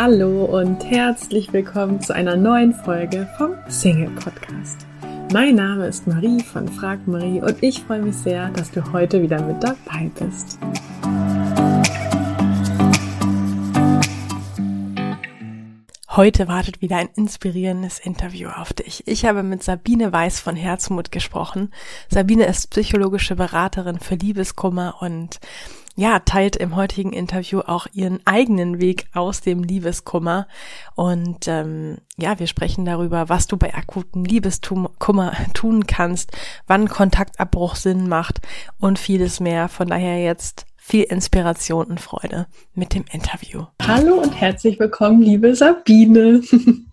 Hallo und herzlich willkommen zu einer neuen Folge vom Single Podcast. Mein Name ist Marie von Frag Marie und ich freue mich sehr, dass du heute wieder mit dabei bist. Heute wartet wieder ein inspirierendes Interview auf dich. Ich habe mit Sabine Weiß von Herzmut gesprochen. Sabine ist psychologische Beraterin für Liebeskummer und ja, teilt im heutigen Interview auch ihren eigenen Weg aus dem Liebeskummer. Und ähm, ja, wir sprechen darüber, was du bei akutem Liebeskummer tun kannst, wann Kontaktabbruch Sinn macht und vieles mehr. Von daher jetzt viel Inspiration und Freude mit dem Interview. Hallo und herzlich willkommen, liebe Sabine.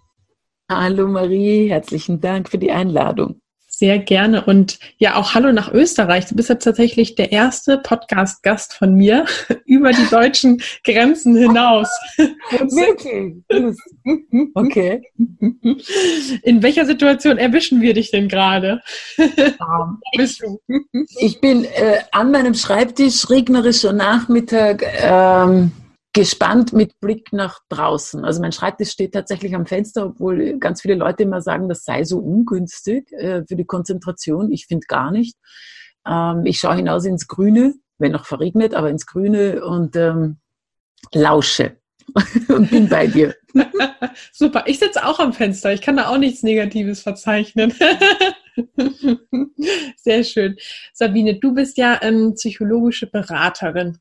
Hallo Marie, herzlichen Dank für die Einladung. Sehr gerne. Und ja, auch Hallo nach Österreich. Du bist jetzt tatsächlich der erste Podcast-Gast von mir über die deutschen Grenzen hinaus. Wirklich? Okay. In welcher Situation erwischen wir dich denn gerade? Um, bist du? Ich bin äh, an meinem Schreibtisch, regnerischer Nachmittag. Ähm, gespannt mit Blick nach draußen. Also mein Schreibtisch steht tatsächlich am Fenster, obwohl ganz viele Leute immer sagen, das sei so ungünstig äh, für die Konzentration. Ich finde gar nicht. Ähm, ich schaue hinaus ins Grüne, wenn noch verregnet, aber ins Grüne und ähm, lausche und bin bei dir. Super, ich sitze auch am Fenster. Ich kann da auch nichts Negatives verzeichnen. Sehr schön. Sabine, du bist ja ähm, psychologische Beraterin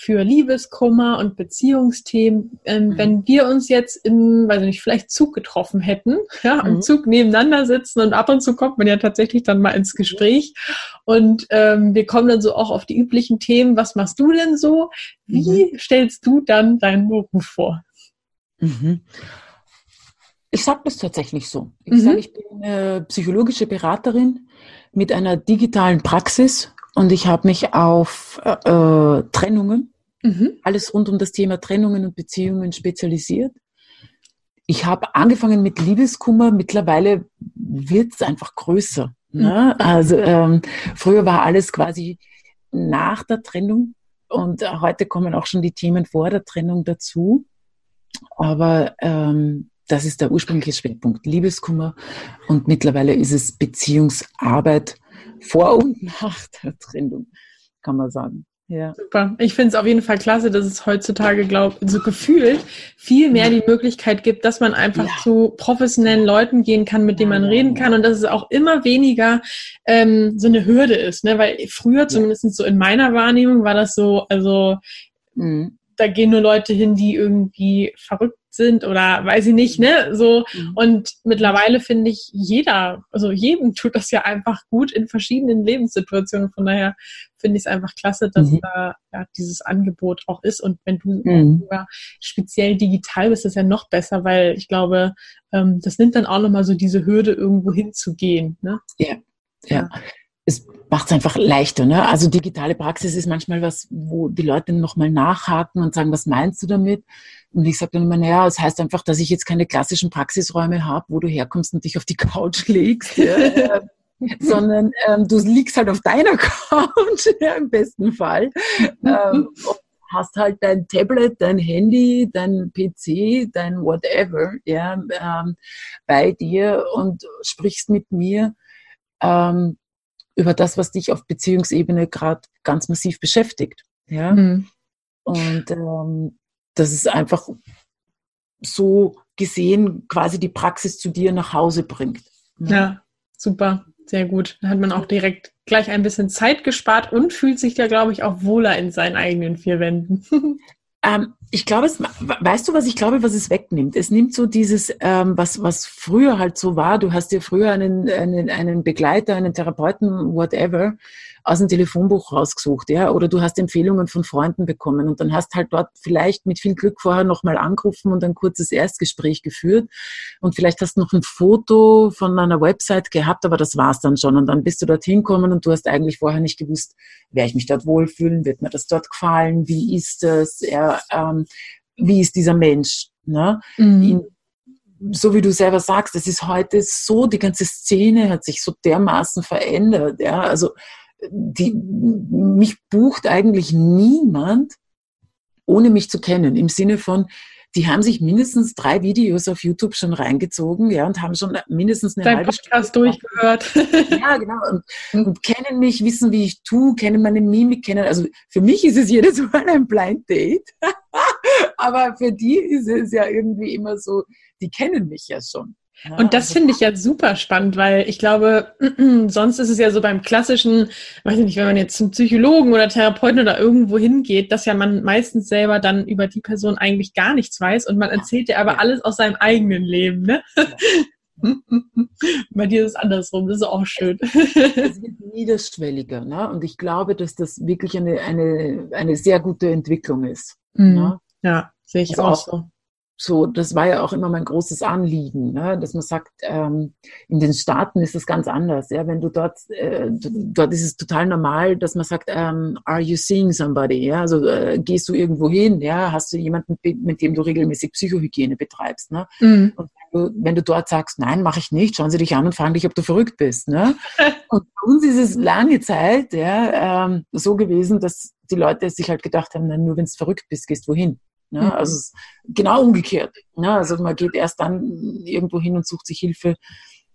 für Liebeskummer und Beziehungsthemen. Ähm, mhm. Wenn wir uns jetzt im, weiß ich nicht, vielleicht Zug getroffen hätten, ja, im mhm. Zug nebeneinander sitzen und ab und zu kommt man ja tatsächlich dann mal ins Gespräch und ähm, wir kommen dann so auch auf die üblichen Themen. Was machst du denn so? Wie mhm. stellst du dann deinen Beruf vor? Mhm. Ich sage das tatsächlich so. Ich mhm. sage, ich bin äh, psychologische Beraterin mit einer digitalen Praxis und ich habe mich auf äh, äh, Trennungen, mhm. alles rund um das Thema Trennungen und Beziehungen spezialisiert. Ich habe angefangen mit Liebeskummer, mittlerweile wird es einfach größer. Ne? Mhm. Also ähm, früher war alles quasi nach der Trennung und äh, heute kommen auch schon die Themen vor der Trennung dazu. Aber ähm, das ist der ursprüngliche Schwerpunkt, Liebeskummer. Und mittlerweile ist es Beziehungsarbeit vor und nach der Trennung, kann man sagen. Ja. Super. Ich finde es auf jeden Fall klasse, dass es heutzutage, glaube so gefühlt viel mehr die Möglichkeit gibt, dass man einfach ja. zu professionellen Leuten gehen kann, mit denen man reden kann und dass es auch immer weniger ähm, so eine Hürde ist. Ne? Weil früher, zumindest so in meiner Wahrnehmung, war das so, also mhm. da gehen nur Leute hin, die irgendwie verrückt sind oder weiß ich nicht, ne? So. Mhm. Und mittlerweile finde ich, jeder, also jedem tut das ja einfach gut in verschiedenen Lebenssituationen. Von daher finde ich es einfach klasse, dass mhm. da ja, dieses Angebot auch ist. Und wenn du mhm. speziell digital bist, ist ja noch besser, weil ich glaube, ähm, das nimmt dann auch nochmal so diese Hürde, irgendwo hinzugehen. Ne? Ja, ja. ja es macht es einfach leichter. Ne? Also digitale Praxis ist manchmal was, wo die Leute nochmal nachhaken und sagen, was meinst du damit? Und ich sage dann immer, naja, es das heißt einfach, dass ich jetzt keine klassischen Praxisräume habe, wo du herkommst und dich auf die Couch legst. Ja, sondern ähm, du liegst halt auf deiner Couch, ja, im besten Fall. Ähm, hast halt dein Tablet, dein Handy, dein PC, dein whatever, ja, ähm, bei dir und sprichst mit mir. Ähm, über das, was dich auf Beziehungsebene gerade ganz massiv beschäftigt. Ja? Mhm. Und ähm, das ist einfach so gesehen quasi die Praxis zu dir nach Hause bringt. Ja, ja super, sehr gut. Da hat man auch direkt gleich ein bisschen Zeit gespart und fühlt sich da, glaube ich, auch wohler in seinen eigenen vier Wänden. Ähm, ich glaube, es, weißt du, was ich glaube, was es wegnimmt? Es nimmt so dieses, ähm, was, was früher halt so war. Du hast dir früher einen, einen, einen Begleiter, einen Therapeuten, whatever, aus dem Telefonbuch rausgesucht, ja, oder du hast Empfehlungen von Freunden bekommen und dann hast halt dort vielleicht mit viel Glück vorher nochmal angerufen und ein kurzes Erstgespräch geführt und vielleicht hast du noch ein Foto von einer Website gehabt, aber das war's dann schon und dann bist du dorthin gekommen und du hast eigentlich vorher nicht gewusst, werde ich mich dort wohlfühlen, wird mir das dort gefallen, wie ist das, ja, ähm, wie ist dieser Mensch, ne? Mhm. In, so wie du selber sagst, es ist heute so, die ganze Szene hat sich so dermaßen verändert. Ja? Also die, mich bucht eigentlich niemand, ohne mich zu kennen. Im Sinne von, die haben sich mindestens drei Videos auf YouTube schon reingezogen, ja, und haben schon mindestens eine Dein halbe Podcast Stunde durchgehört. Ja, genau. Und, und, kennen mich, wissen, wie ich tue, kennen meine Mimik, kennen, also für mich ist es jedes Mal ein Blind Date. Aber für die ist es ja irgendwie immer so, die kennen mich ja schon. Ja, und das finde ich ja super spannend, weil ich glaube, sonst ist es ja so beim klassischen, weiß ich nicht, wenn man jetzt zum Psychologen oder Therapeuten oder irgendwo hingeht, dass ja man meistens selber dann über die Person eigentlich gar nichts weiß und man erzählt ja aber ja. alles aus seinem eigenen Leben, ne? Ja. Bei dir ist es andersrum, das ist auch schön. Es wird niederschwelliger, ne? Und ich glaube, dass das wirklich eine, eine, eine sehr gute Entwicklung ist. Mhm. Ne? Ja, sehe ich also auch so so, das war ja auch immer mein großes Anliegen, ne? dass man sagt, ähm, in den Staaten ist das ganz anders. Ja, wenn du dort, äh, dort ist es total normal, dass man sagt, ähm, are you seeing somebody? Ja, also äh, gehst du irgendwo hin? Ja, hast du jemanden, mit dem du regelmäßig Psychohygiene betreibst? Ne? Mhm. Und wenn du, wenn du dort sagst, nein, mache ich nicht, schauen sie dich an und fragen dich, ob du verrückt bist. Ne? und bei uns ist es lange Zeit ja, ähm, so gewesen, dass die Leute sich halt gedacht haben, nein, nur wenn du verrückt bist, gehst du wohin. Ne? Mhm. Also genau umgekehrt. Ne? Also man geht erst dann irgendwo hin und sucht sich Hilfe,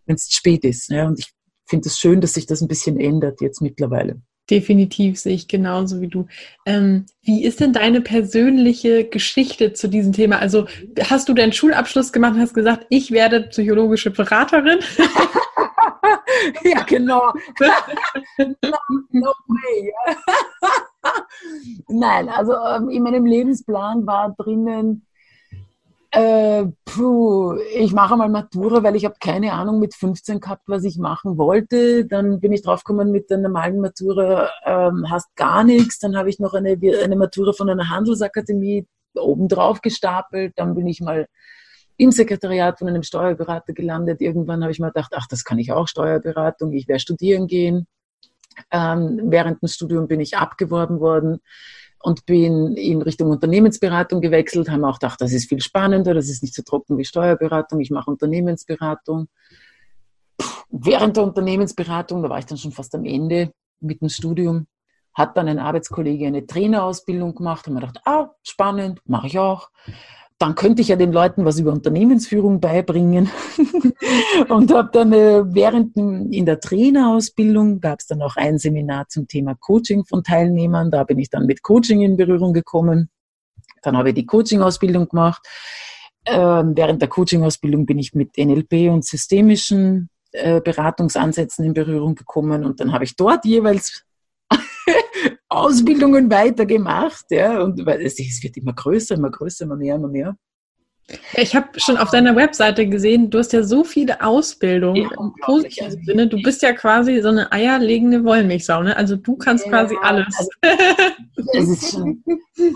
wenn es spät ist. Ne? Und ich finde es das schön, dass sich das ein bisschen ändert jetzt mittlerweile. Definitiv sehe ich genauso wie du. Ähm, wie ist denn deine persönliche Geschichte zu diesem Thema? Also hast du deinen Schulabschluss gemacht und hast gesagt, ich werde psychologische Beraterin? ja, genau. no, no way. Nein, also ähm, in meinem Lebensplan war drinnen, äh, puh, ich mache mal Matura, weil ich habe keine Ahnung mit 15 gehabt, was ich machen wollte. Dann bin ich draufgekommen mit der normalen Matura, ähm, hast gar nichts. Dann habe ich noch eine, eine Matura von einer Handelsakademie obendrauf gestapelt. Dann bin ich mal im Sekretariat von einem Steuerberater gelandet. Irgendwann habe ich mir gedacht, ach, das kann ich auch, Steuerberatung, ich werde studieren gehen. Ähm, während dem Studium bin ich abgeworben worden und bin in Richtung Unternehmensberatung gewechselt, haben auch gedacht, das ist viel spannender, das ist nicht so trocken wie Steuerberatung, ich mache Unternehmensberatung. Während der Unternehmensberatung, da war ich dann schon fast am Ende mit dem Studium, hat dann ein Arbeitskollege eine Trainerausbildung gemacht und mir gedacht, ah, spannend, mache ich auch dann könnte ich ja den Leuten was über Unternehmensführung beibringen. und habe dann äh, während in der Trainerausbildung gab es dann auch ein Seminar zum Thema Coaching von Teilnehmern. Da bin ich dann mit Coaching in Berührung gekommen. Dann habe ich die Coaching-Ausbildung gemacht. Ähm, während der Coaching-Ausbildung bin ich mit NLP und systemischen äh, Beratungsansätzen in Berührung gekommen und dann habe ich dort jeweils Ausbildungen weitergemacht, ja, und es, es wird immer größer, immer größer, immer mehr, immer mehr. Ich habe schon auf deiner Webseite gesehen, du hast ja so viele Ausbildungen ja, im positiven also, Sinne. Du bist ja quasi so eine eierlegende Wollmilchsau, ne? Also du kannst ja, quasi alles. Also, schon,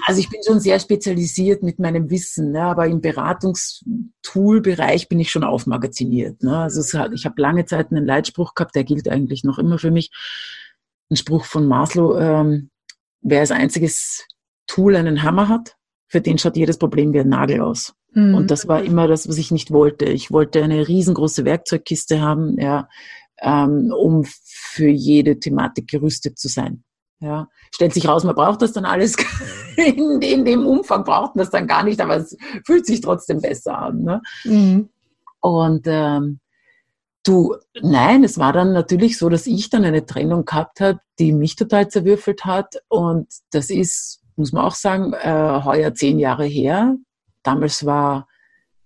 also, ich bin schon sehr spezialisiert mit meinem Wissen, ne? aber im Beratungstool-Bereich bin ich schon aufmagaziniert. Ne? Also hat, ich habe lange Zeit einen Leitspruch gehabt, der gilt eigentlich noch immer für mich ein Spruch von Maslow, ähm, wer als einziges Tool einen Hammer hat, für den schaut jedes Problem wie ein Nagel aus. Mhm. Und das war immer das, was ich nicht wollte. Ich wollte eine riesengroße Werkzeugkiste haben, ja, ähm, um für jede Thematik gerüstet zu sein. Ja, stellt sich raus, man braucht das dann alles in, in dem Umfang braucht man das dann gar nicht, aber es fühlt sich trotzdem besser an. Ne? Mhm. Und ähm, Du, nein, es war dann natürlich so, dass ich dann eine Trennung gehabt habe, die mich total zerwürfelt hat. Und das ist, muss man auch sagen, äh, heuer zehn Jahre her. Damals war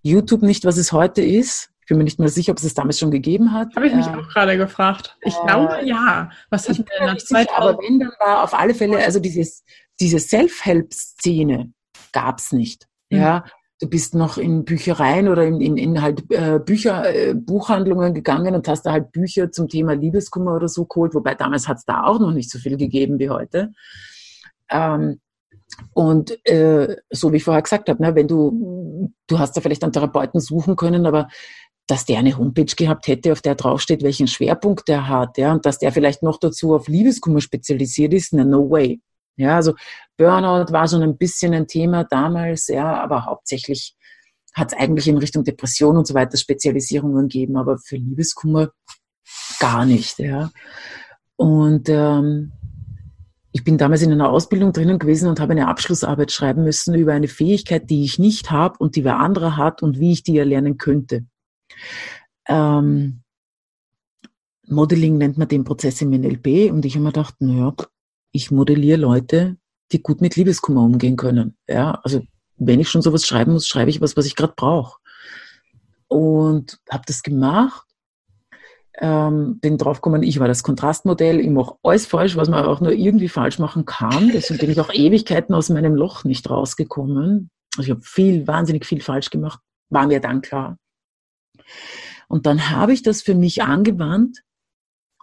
YouTube nicht, was es heute ist. Ich bin mir nicht mehr sicher, ob es es damals schon gegeben hat. Habe ich mich äh, auch gerade gefragt. Ich äh, glaube, ja. Was hat denn nach 2000? Aber wenn, dann war auf alle Fälle, also dieses, diese Self-Help-Szene gab es nicht. Mhm. Ja, du bist noch in Büchereien oder in, in, in halt äh, Bücher, äh, Buchhandlungen gegangen und hast da halt Bücher zum Thema Liebeskummer oder so geholt, wobei damals hat es da auch noch nicht so viel gegeben wie heute. Ähm, und äh, so wie ich vorher gesagt habe, ne, wenn du, du hast da vielleicht einen Therapeuten suchen können, aber dass der eine Homepage gehabt hätte, auf der draufsteht, welchen Schwerpunkt der hat, ja, und dass der vielleicht noch dazu auf Liebeskummer spezialisiert ist, na, no way. Ja, also Burnout war schon ein bisschen ein Thema damals, ja, aber hauptsächlich hat es eigentlich in Richtung Depression und so weiter Spezialisierungen gegeben, aber für Liebeskummer gar nicht, ja. Und ähm, ich bin damals in einer Ausbildung drinnen gewesen und habe eine Abschlussarbeit schreiben müssen über eine Fähigkeit, die ich nicht habe und die wer anderer hat und wie ich die erlernen könnte. Ähm, Modeling nennt man den Prozess im NLP und ich habe mir gedacht, naja, ich modelliere Leute, die gut mit Liebeskummer umgehen können. Ja, also wenn ich schon sowas schreiben muss, schreibe ich was, was ich gerade brauche. Und habe das gemacht ähm, bin draufgekommen, ich war das Kontrastmodell, ich mache alles falsch, was man auch nur irgendwie falsch machen kann. Deswegen bin ich auch Ewigkeiten aus meinem Loch nicht rausgekommen. Also ich habe viel, wahnsinnig viel falsch gemacht, war mir dann klar. Und dann habe ich das für mich angewandt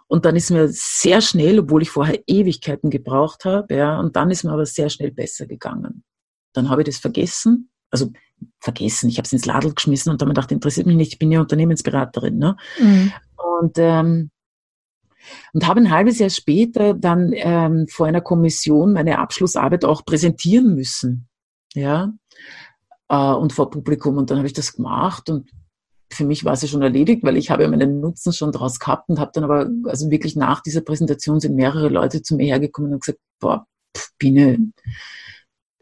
und dann ist mir sehr schnell, obwohl ich vorher Ewigkeiten gebraucht habe, ja, und dann ist mir aber sehr schnell besser gegangen. Dann habe ich das vergessen, also vergessen, ich habe es ins Ladel geschmissen und dann habe ich gedacht, interessiert mich nicht, ich bin ja Unternehmensberaterin. Ne? Mhm. Und, ähm, und habe ein halbes Jahr später dann ähm, vor einer Kommission meine Abschlussarbeit auch präsentieren müssen. Ja, äh, und vor Publikum. Und dann habe ich das gemacht und für mich war es ja schon erledigt, weil ich habe meinen Nutzen schon draus gehabt und habe dann aber, also wirklich nach dieser Präsentation sind mehrere Leute zu mir hergekommen und gesagt, boah, Biene,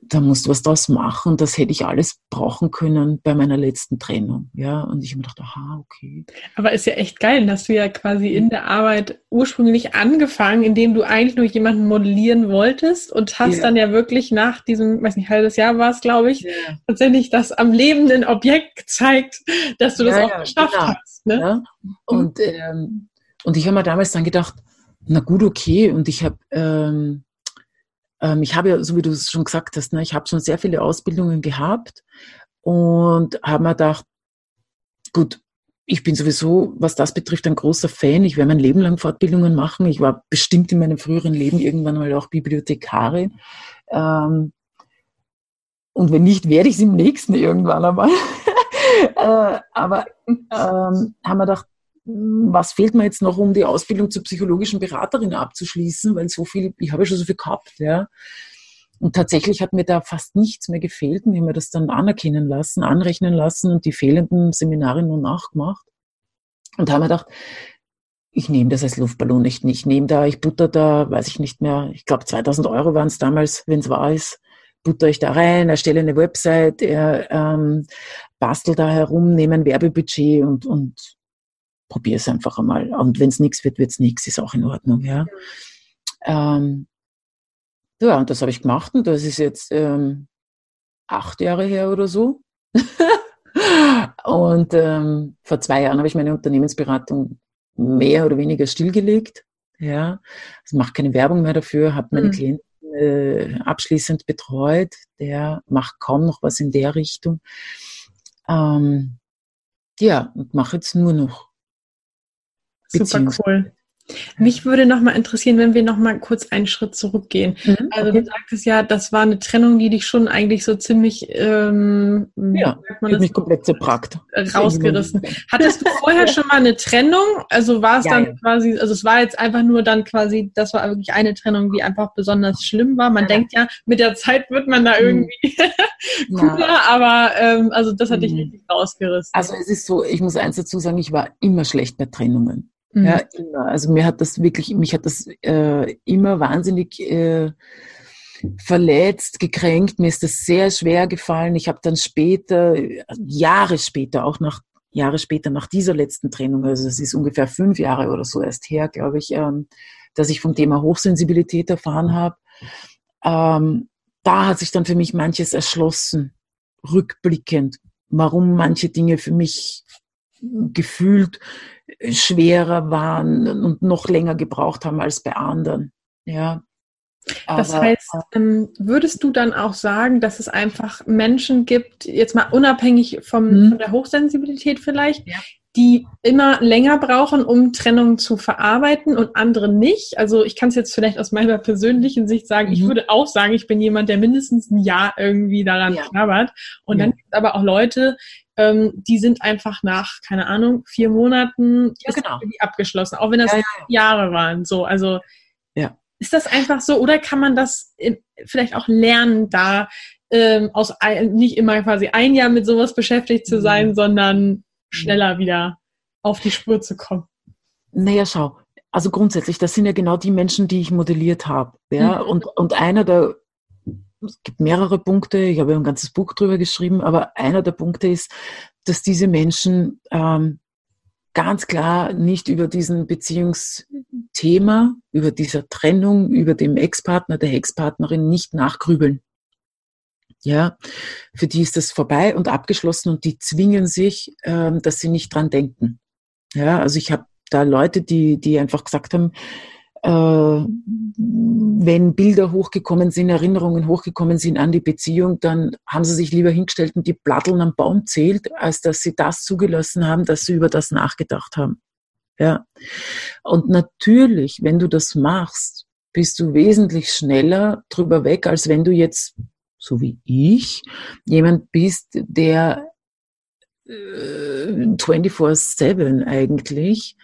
da musst du was draus machen. Das hätte ich alles brauchen können bei meiner letzten Trennung. Ja, und ich habe mir gedacht, aha, okay. Aber ist ja echt geil, dass du ja quasi in der Arbeit ursprünglich angefangen, indem du eigentlich nur jemanden modellieren wolltest und hast ja. dann ja wirklich nach diesem, weiß nicht, halbes Jahr war es, glaube ich, ja. tatsächlich das am lebenden Objekt gezeigt, dass du das ja, auch geschafft genau. hast. Ne? Und, ähm, und ich habe mir damals dann gedacht, na gut, okay. Und ich habe ähm, ähm, ich habe ja, so wie du es schon gesagt hast, ne, ich habe schon sehr viele Ausbildungen gehabt und habe mir gedacht, gut, ich bin sowieso, was das betrifft, ein großer Fan. Ich werde mein Leben lang Fortbildungen machen. Ich war bestimmt in meinem früheren Leben irgendwann mal auch Bibliothekarin. Ähm, und wenn nicht, werde ich es im nächsten irgendwann einmal. äh, aber ähm, haben wir gedacht, was fehlt mir jetzt noch, um die Ausbildung zur psychologischen Beraterin abzuschließen, weil so viel, ich habe ja schon so viel gehabt, ja. Und tatsächlich hat mir da fast nichts mehr gefehlt und ich habe mir das dann anerkennen lassen, anrechnen lassen und die fehlenden Seminare nur nachgemacht. Und habe mir gedacht, ich nehme das als Luftballon nicht. Ich nehme da, ich butter da, weiß ich nicht mehr, ich glaube 2000 Euro waren es damals, wenn es wahr ist, butter ich da rein, erstelle eine Website, er, ähm, bastel da herum, nehme ein Werbebudget und, und probier es einfach einmal. Und wenn es nichts wird, wird es nichts, ist auch in Ordnung, ja. Ähm, ja und das habe ich gemacht und das ist jetzt ähm, acht Jahre her oder so. und ähm, vor zwei Jahren habe ich meine Unternehmensberatung mehr oder weniger stillgelegt. Ja, also mache keine Werbung mehr dafür, habe meine mhm. Klienten äh, abschließend betreut. Der macht kaum noch was in der Richtung. Ähm, ja, und mache jetzt nur noch Super cool. Mich würde noch mal interessieren, wenn wir noch mal kurz einen Schritt zurückgehen. Mhm, also okay. du sagtest ja, das war eine Trennung, die dich schon eigentlich so ziemlich ähm, ja, hat mich komplett zerbrackt. Rausgerissen. Hattest du vorher schon mal eine Trennung? Also war es ja, dann ja. quasi, also es war jetzt einfach nur dann quasi, das war wirklich eine Trennung, die einfach besonders schlimm war. Man ja. denkt ja, mit der Zeit wird man da mhm. irgendwie cooler, aber ähm, also das hat dich mhm. richtig rausgerissen. Also es ist so, ich muss eins dazu sagen, ich war immer schlecht bei Trennungen. Mhm. Ja, immer. Also mir hat das wirklich, mich hat das äh, immer wahnsinnig äh, verletzt, gekränkt. Mir ist das sehr schwer gefallen. Ich habe dann später, Jahre später, auch nach Jahre später nach dieser letzten Trennung, also es ist ungefähr fünf Jahre oder so erst her, glaube ich, ähm, dass ich vom Thema Hochsensibilität erfahren habe. Ähm, da hat sich dann für mich manches erschlossen, rückblickend, warum manche Dinge für mich gefühlt schwerer waren und noch länger gebraucht haben als bei anderen. Ja. das heißt, äh, ähm, würdest du dann auch sagen, dass es einfach Menschen gibt, jetzt mal unabhängig vom, mhm. von der Hochsensibilität vielleicht, ja. Die immer länger brauchen, um Trennung zu verarbeiten und andere nicht? Also ich kann es jetzt vielleicht aus meiner persönlichen Sicht sagen, mhm. ich würde auch sagen, ich bin jemand, der mindestens ein Jahr irgendwie daran ja. knabbert. Und ja. dann gibt es aber auch Leute, ähm, die sind einfach nach, keine Ahnung, vier Monaten ja, genau. abgeschlossen, auch wenn das ja, ja. Jahre waren. So, also ist das einfach so oder kann man das vielleicht auch lernen, da ähm, aus nicht immer quasi ein Jahr mit sowas beschäftigt zu sein, mhm. sondern schneller wieder auf die Spur zu kommen? Naja, schau. also grundsätzlich, das sind ja genau die Menschen, die ich modelliert habe. Ja? Mhm. Und, und einer der, es gibt mehrere Punkte, ich habe ja ein ganzes Buch drüber geschrieben, aber einer der Punkte ist, dass diese Menschen ähm, ganz klar nicht über diesen Beziehungsthema, über dieser Trennung, über dem Ex-Partner, der Ex-Partnerin nicht nachgrübeln. Ja, für die ist das vorbei und abgeschlossen und die zwingen sich, ähm, dass sie nicht dran denken. Ja, also ich habe da Leute, die, die einfach gesagt haben, äh, wenn Bilder hochgekommen sind, Erinnerungen hochgekommen sind an die Beziehung, dann haben sie sich lieber hingestellt und die Platteln am Baum zählt, als dass sie das zugelassen haben, dass sie über das nachgedacht haben. Ja. Und natürlich, wenn du das machst, bist du wesentlich schneller drüber weg, als wenn du jetzt, so wie ich, jemand bist, der 24-7 äh, eigentlich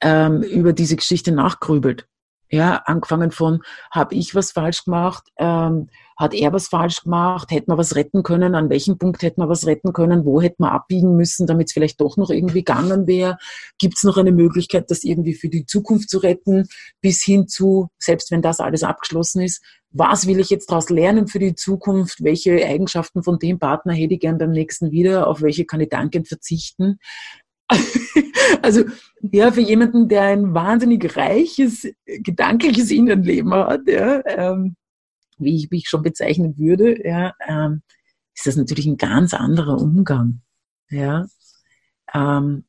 ähm, über diese Geschichte nachgrübelt. Ja, angefangen von, habe ich was falsch gemacht? Ähm, hat er was falsch gemacht? Hätte man was retten können? An welchem Punkt hätte man was retten können? Wo hätte man abbiegen müssen, damit es vielleicht doch noch irgendwie gegangen wäre? Gibt es noch eine Möglichkeit, das irgendwie für die Zukunft zu retten? Bis hin zu, selbst wenn das alles abgeschlossen ist, was will ich jetzt daraus lernen für die Zukunft? Welche Eigenschaften von dem Partner hätte ich gern beim nächsten wieder? Auf welche kann ich dankend verzichten? also ja, für jemanden, der ein wahnsinnig reiches, gedankliches Innenleben hat, ja, ähm, wie, ich, wie ich schon bezeichnen würde, ja, ähm, ist das natürlich ein ganz anderer Umgang. Ja, ähm,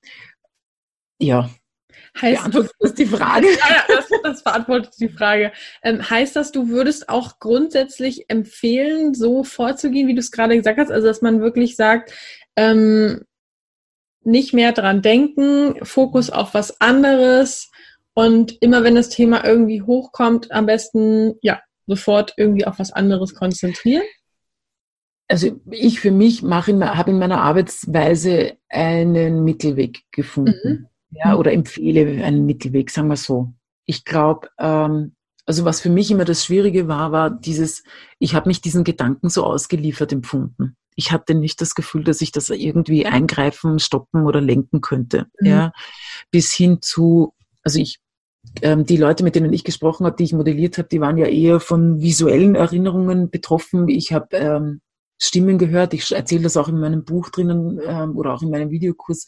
ja. Heißt, beantwortet das die Frage? Ja, das, das beantwortet die Frage. Ähm, heißt das, du würdest auch grundsätzlich empfehlen, so vorzugehen, wie du es gerade gesagt hast, also dass man wirklich sagt, ähm, nicht mehr dran denken, Fokus auf was anderes und immer wenn das Thema irgendwie hochkommt, am besten ja sofort irgendwie auf was anderes konzentrieren? Also ich für mich mache in, habe in meiner Arbeitsweise einen Mittelweg gefunden. Mhm. Ja, oder empfehle einen Mittelweg, sagen wir so. Ich glaube, ähm, also was für mich immer das Schwierige war, war dieses, ich habe mich diesen Gedanken so ausgeliefert empfunden ich hatte nicht das Gefühl, dass ich das irgendwie eingreifen, stoppen oder lenken könnte. Mhm. Ja, bis hin zu, also ich, ähm, die Leute, mit denen ich gesprochen habe, die ich modelliert habe, die waren ja eher von visuellen Erinnerungen betroffen. Ich habe ähm, Stimmen gehört. Ich erzähle das auch in meinem Buch drinnen ähm, oder auch in meinem Videokurs.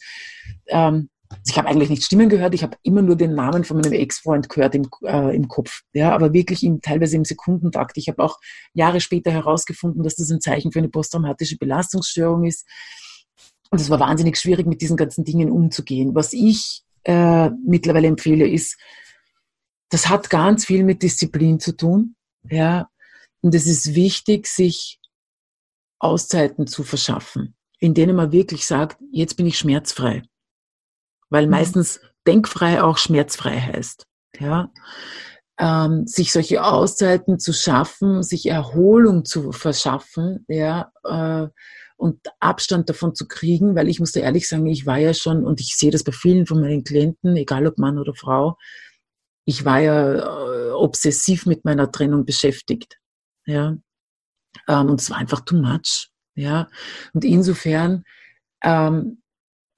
Ähm, ich habe eigentlich nicht Stimmen gehört, ich habe immer nur den Namen von meinem Ex-Freund gehört im, äh, im Kopf. Ja, aber wirklich im, teilweise im Sekundentakt. Ich habe auch Jahre später herausgefunden, dass das ein Zeichen für eine posttraumatische Belastungsstörung ist. Und es war wahnsinnig schwierig, mit diesen ganzen Dingen umzugehen. Was ich äh, mittlerweile empfehle, ist, das hat ganz viel mit Disziplin zu tun. Ja, und es ist wichtig, sich Auszeiten zu verschaffen, in denen man wirklich sagt, jetzt bin ich schmerzfrei weil mhm. meistens denkfrei auch schmerzfrei heißt. Ja, ähm, sich solche Auszeiten zu schaffen, sich Erholung zu verschaffen, ja, äh, und Abstand davon zu kriegen, weil ich muss da ehrlich sagen, ich war ja schon, und ich sehe das bei vielen von meinen Klienten, egal ob Mann oder Frau, ich war ja äh, obsessiv mit meiner Trennung beschäftigt. Ja. Ähm, und es war einfach too much. Ja. Und insofern ähm,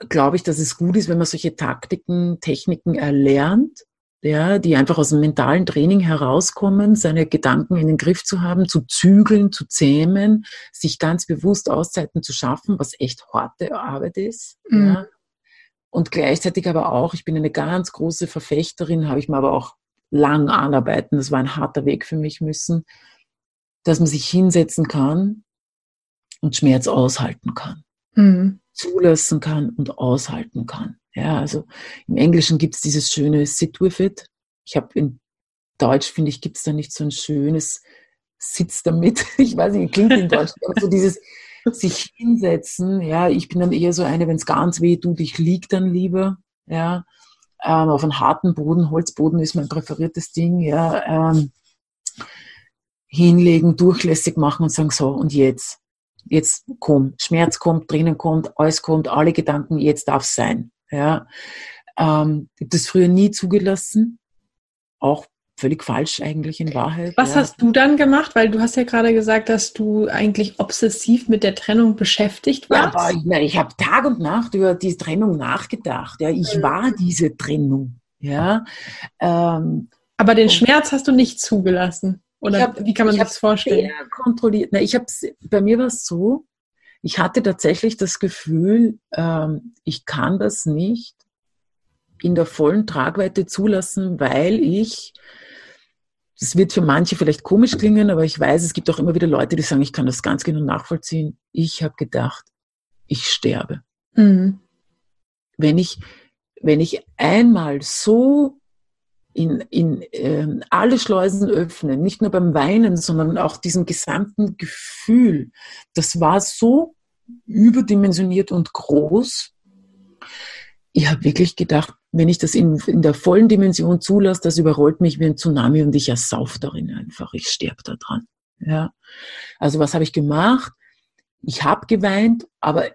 glaube ich, dass es gut ist, wenn man solche Taktiken, Techniken erlernt, ja, die einfach aus dem mentalen Training herauskommen, seine Gedanken in den Griff zu haben, zu zügeln, zu zähmen, sich ganz bewusst Auszeiten zu schaffen, was echt harte Arbeit ist. Mhm. Ja. Und gleichzeitig aber auch, ich bin eine ganz große Verfechterin, habe ich mir aber auch lang anarbeiten, das war ein harter Weg für mich müssen, dass man sich hinsetzen kann und Schmerz aushalten kann. Mhm zulassen kann und aushalten kann. Ja, also im Englischen gibt es dieses schöne Sit with it. Ich habe in Deutsch, finde ich, gibt es da nicht so ein schönes Sitz damit. Ich weiß nicht, klingt in Deutsch, aber so dieses sich hinsetzen. Ja, ich bin dann eher so eine, wenn es ganz weh tut, ich lieg dann lieber. Ja, ähm, auf einem harten Boden, Holzboden ist mein präferiertes Ding. Ja, ähm, hinlegen, durchlässig machen und sagen so und jetzt jetzt kommt, Schmerz kommt, Tränen kommt, alles kommt, alle Gedanken, jetzt darf es sein. Ja. Ähm, ich habe das früher nie zugelassen, auch völlig falsch eigentlich in Wahrheit. Was ja. hast du dann gemacht? Weil du hast ja gerade gesagt, dass du eigentlich obsessiv mit der Trennung beschäftigt warst. Ja, aber ich, ich habe Tag und Nacht über die Trennung nachgedacht. Ja, ich mhm. war diese Trennung. Ja. Ähm, Aber den Schmerz hast du nicht zugelassen. Oder hab, wie kann man das vorstellen? Kontrolliert. Na, ich habe bei mir war es so, ich hatte tatsächlich das Gefühl, ähm, ich kann das nicht in der vollen Tragweite zulassen, weil ich, das wird für manche vielleicht komisch klingen, aber ich weiß, es gibt auch immer wieder Leute, die sagen, ich kann das ganz genau nachvollziehen. Ich habe gedacht, ich sterbe. Mhm. Wenn ich, wenn ich einmal so in, in äh, alle Schleusen öffne, nicht nur beim Weinen, sondern auch diesem gesamten Gefühl, das war so überdimensioniert und groß. Ich habe wirklich gedacht, wenn ich das in, in der vollen Dimension zulasse, das überrollt mich wie ein Tsunami und ich ersauf darin einfach. Ich sterbe da dran. Ja. Also was habe ich gemacht? Ich habe geweint, aber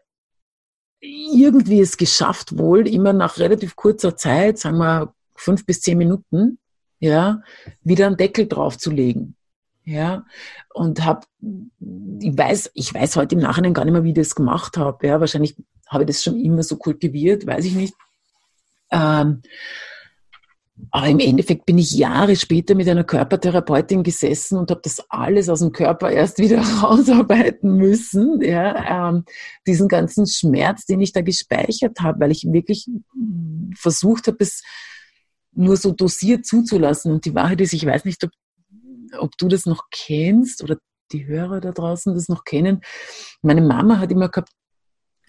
irgendwie es geschafft wohl, immer nach relativ kurzer Zeit, sagen wir fünf bis zehn Minuten, ja, wieder einen Deckel draufzulegen. Ja, und habe, ich weiß, ich weiß heute im Nachhinein gar nicht mehr, wie ich das gemacht habe. Ja, wahrscheinlich habe ich das schon immer so kultiviert, weiß ich nicht. Ähm, aber im Endeffekt bin ich Jahre später mit einer Körpertherapeutin gesessen und habe das alles aus dem Körper erst wieder rausarbeiten müssen. Ja, ähm, diesen ganzen Schmerz, den ich da gespeichert habe, weil ich wirklich versucht habe, es nur so dosiert zuzulassen. Und die Wahrheit ist, ich weiß nicht, ob, ob du das noch kennst oder die Hörer da draußen das noch kennen. Meine Mama hat immer gehabt,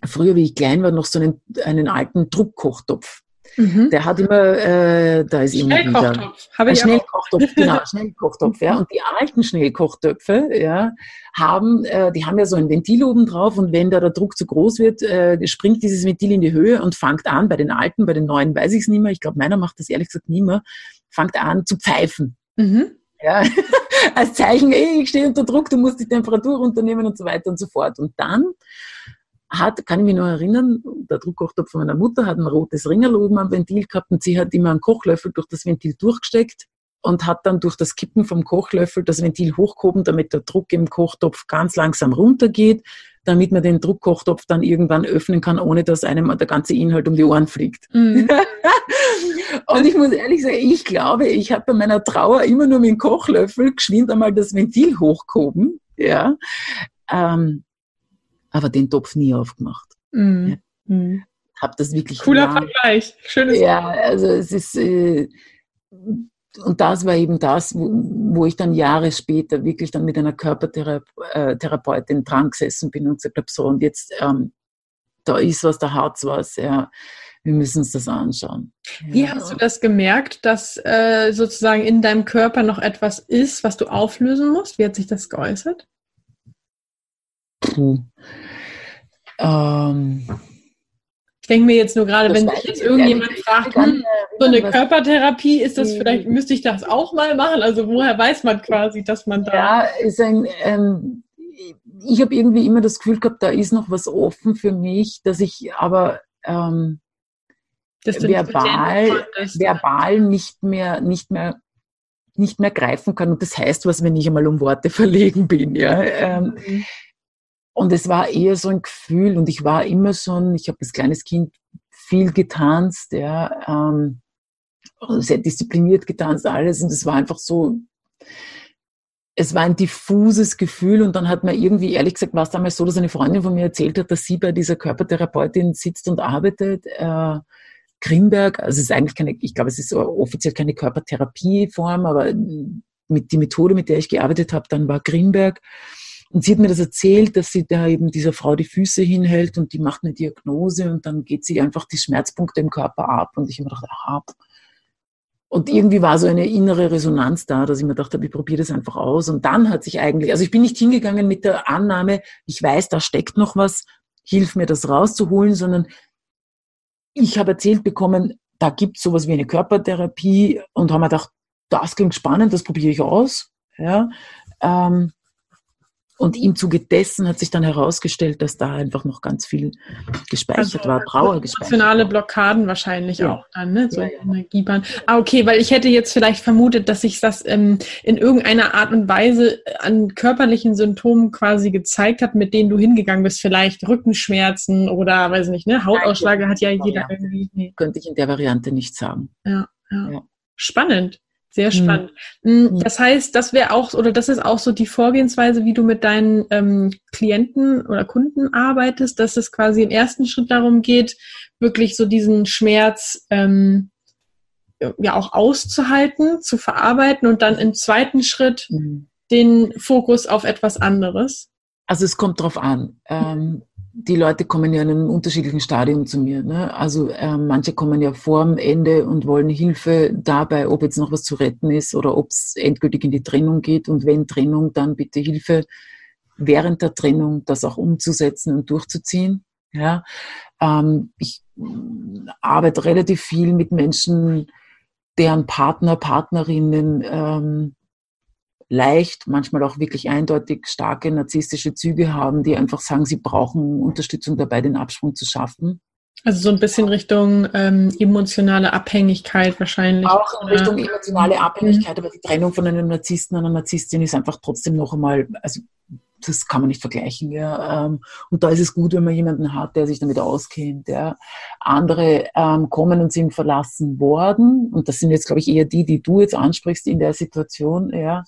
früher, wie ich klein war, noch so einen, einen alten Druckkochtopf. Mhm. Der hat immer, äh, da ist immer wieder Habe ein Schnellkochtopf, genau, Schnellkochtopf, ja. Und die alten Schnellkochtöpfe, ja, haben, äh, die haben ja so ein Ventil oben drauf und wenn da der Druck zu groß wird, äh, springt dieses Ventil in die Höhe und fängt an, bei den alten, bei den neuen weiß ich es nicht mehr, ich glaube, meiner macht das ehrlich gesagt nie mehr, fängt an zu pfeifen. Mhm. Ja, als Zeichen, ey, ich stehe unter Druck, du musst die Temperatur runternehmen und so weiter und so fort. Und dann hat, kann ich mich noch erinnern, der Druckkochtopf von meiner Mutter hat ein rotes Ringerl oben am Ventil gehabt und sie hat immer einen Kochlöffel durch das Ventil durchgesteckt und hat dann durch das Kippen vom Kochlöffel das Ventil hochgehoben, damit der Druck im Kochtopf ganz langsam runtergeht, damit man den Druckkochtopf dann irgendwann öffnen kann, ohne dass einem der ganze Inhalt um die Ohren fliegt. Mhm. und ich muss ehrlich sagen, ich glaube, ich habe bei meiner Trauer immer nur mit dem Kochlöffel geschwind einmal das Ventil hochgehoben. Ja. Ähm, aber den Topf nie aufgemacht. Mhm. Ja. Mhm. Hab das wirklich. Cooler lang. Vergleich. Schönes. Ja, also es ist, äh, und das war eben das, wo, wo, ich dann Jahre später wirklich dann mit einer Körpertherapeutin dran gesessen bin und gesagt habe, so und jetzt, ähm, da ist was, da hat's was, ja. Wir müssen uns das anschauen. Wie ja. hast du das gemerkt, dass äh, sozusagen in deinem Körper noch etwas ist, was du auflösen musst? Wie hat sich das geäußert? Puh. Ähm, ich denke mir jetzt nur gerade, wenn sich jetzt irgendjemand fragt, hm, so eine Körpertherapie, ist das vielleicht, müsste ich das auch mal machen? Also woher weiß man quasi, dass man da. Ja, ist ein, ähm, ich habe irgendwie immer das Gefühl gehabt, da ist noch was offen für mich, dass ich aber ähm, verbal, verbal nicht mehr, nicht mehr nicht mehr greifen kann. Und das heißt was, wenn ich einmal um Worte verlegen bin. Ja. Ähm, mhm. Und es war eher so ein Gefühl und ich war immer schon, ich habe als kleines Kind viel getanzt, ja, ähm, sehr diszipliniert getanzt, alles. Und es war einfach so, es war ein diffuses Gefühl. Und dann hat man irgendwie, ehrlich gesagt, war es damals so, dass eine Freundin von mir erzählt hat, dass sie bei dieser Körpertherapeutin sitzt und arbeitet, äh, Grimberg, also es ist eigentlich keine, ich glaube, es ist offiziell keine Körpertherapieform, aber mit die Methode, mit der ich gearbeitet habe, dann war Grimberg. Und sie hat mir das erzählt, dass sie da eben dieser Frau die Füße hinhält und die macht eine Diagnose und dann geht sie einfach die Schmerzpunkte im Körper ab. Und ich habe mir gedacht, aha. Und irgendwie war so eine innere Resonanz da, dass ich mir dachte, ich probiere das einfach aus. Und dann hat sich eigentlich, also ich bin nicht hingegangen mit der Annahme, ich weiß, da steckt noch was, hilf mir das rauszuholen, sondern ich habe erzählt bekommen, da gibt es sowas wie eine Körpertherapie und habe mir gedacht, das klingt spannend, das probiere ich aus. Ja, ähm, und im Zuge dessen hat sich dann herausgestellt, dass da einfach noch ganz viel gespeichert also, war, Trauer gespeichert. Emotionale Blockaden wahrscheinlich ja. auch dann, ne? So ja, ja. Energiebahn. Ah, okay, weil ich hätte jetzt vielleicht vermutet, dass sich das ähm, in irgendeiner Art und Weise an körperlichen Symptomen quasi gezeigt hat, mit denen du hingegangen bist. Vielleicht Rückenschmerzen oder, weiß nicht, ne? Hautausschläge hat ja jeder irgendwie. Nee. Könnte ich in der Variante nicht sagen. ja. ja. Spannend. Sehr hm. spannend. Mhm. Das heißt, das wäre auch, oder das ist auch so die Vorgehensweise, wie du mit deinen ähm, Klienten oder Kunden arbeitest, dass es quasi im ersten Schritt darum geht, wirklich so diesen Schmerz ähm, ja auch auszuhalten, zu verarbeiten und dann im zweiten Schritt mhm. den Fokus auf etwas anderes. Also es kommt drauf an. Ähm, die Leute kommen ja in einem unterschiedlichen Stadium zu mir. Ne? Also äh, manche kommen ja vor dem Ende und wollen Hilfe dabei, ob jetzt noch was zu retten ist oder ob es endgültig in die Trennung geht. Und wenn Trennung, dann bitte Hilfe während der Trennung, das auch umzusetzen und durchzuziehen. Ja? Ähm, ich arbeite relativ viel mit Menschen, deren Partner, Partnerinnen ähm, leicht, manchmal auch wirklich eindeutig starke narzisstische Züge haben, die einfach sagen, sie brauchen Unterstützung dabei, den Absprung zu schaffen. Also so ein bisschen Richtung ähm, emotionale Abhängigkeit wahrscheinlich. Auch in Richtung emotionale Abhängigkeit, mhm. aber die Trennung von einem Narzissten und einer Narzisstin ist einfach trotzdem noch einmal, also das kann man nicht vergleichen. Ja. Ähm, und da ist es gut, wenn man jemanden hat, der sich damit auskennt. Ja. Andere ähm, kommen und sind verlassen worden. Und das sind jetzt, glaube ich, eher die, die du jetzt ansprichst in der Situation. Ja.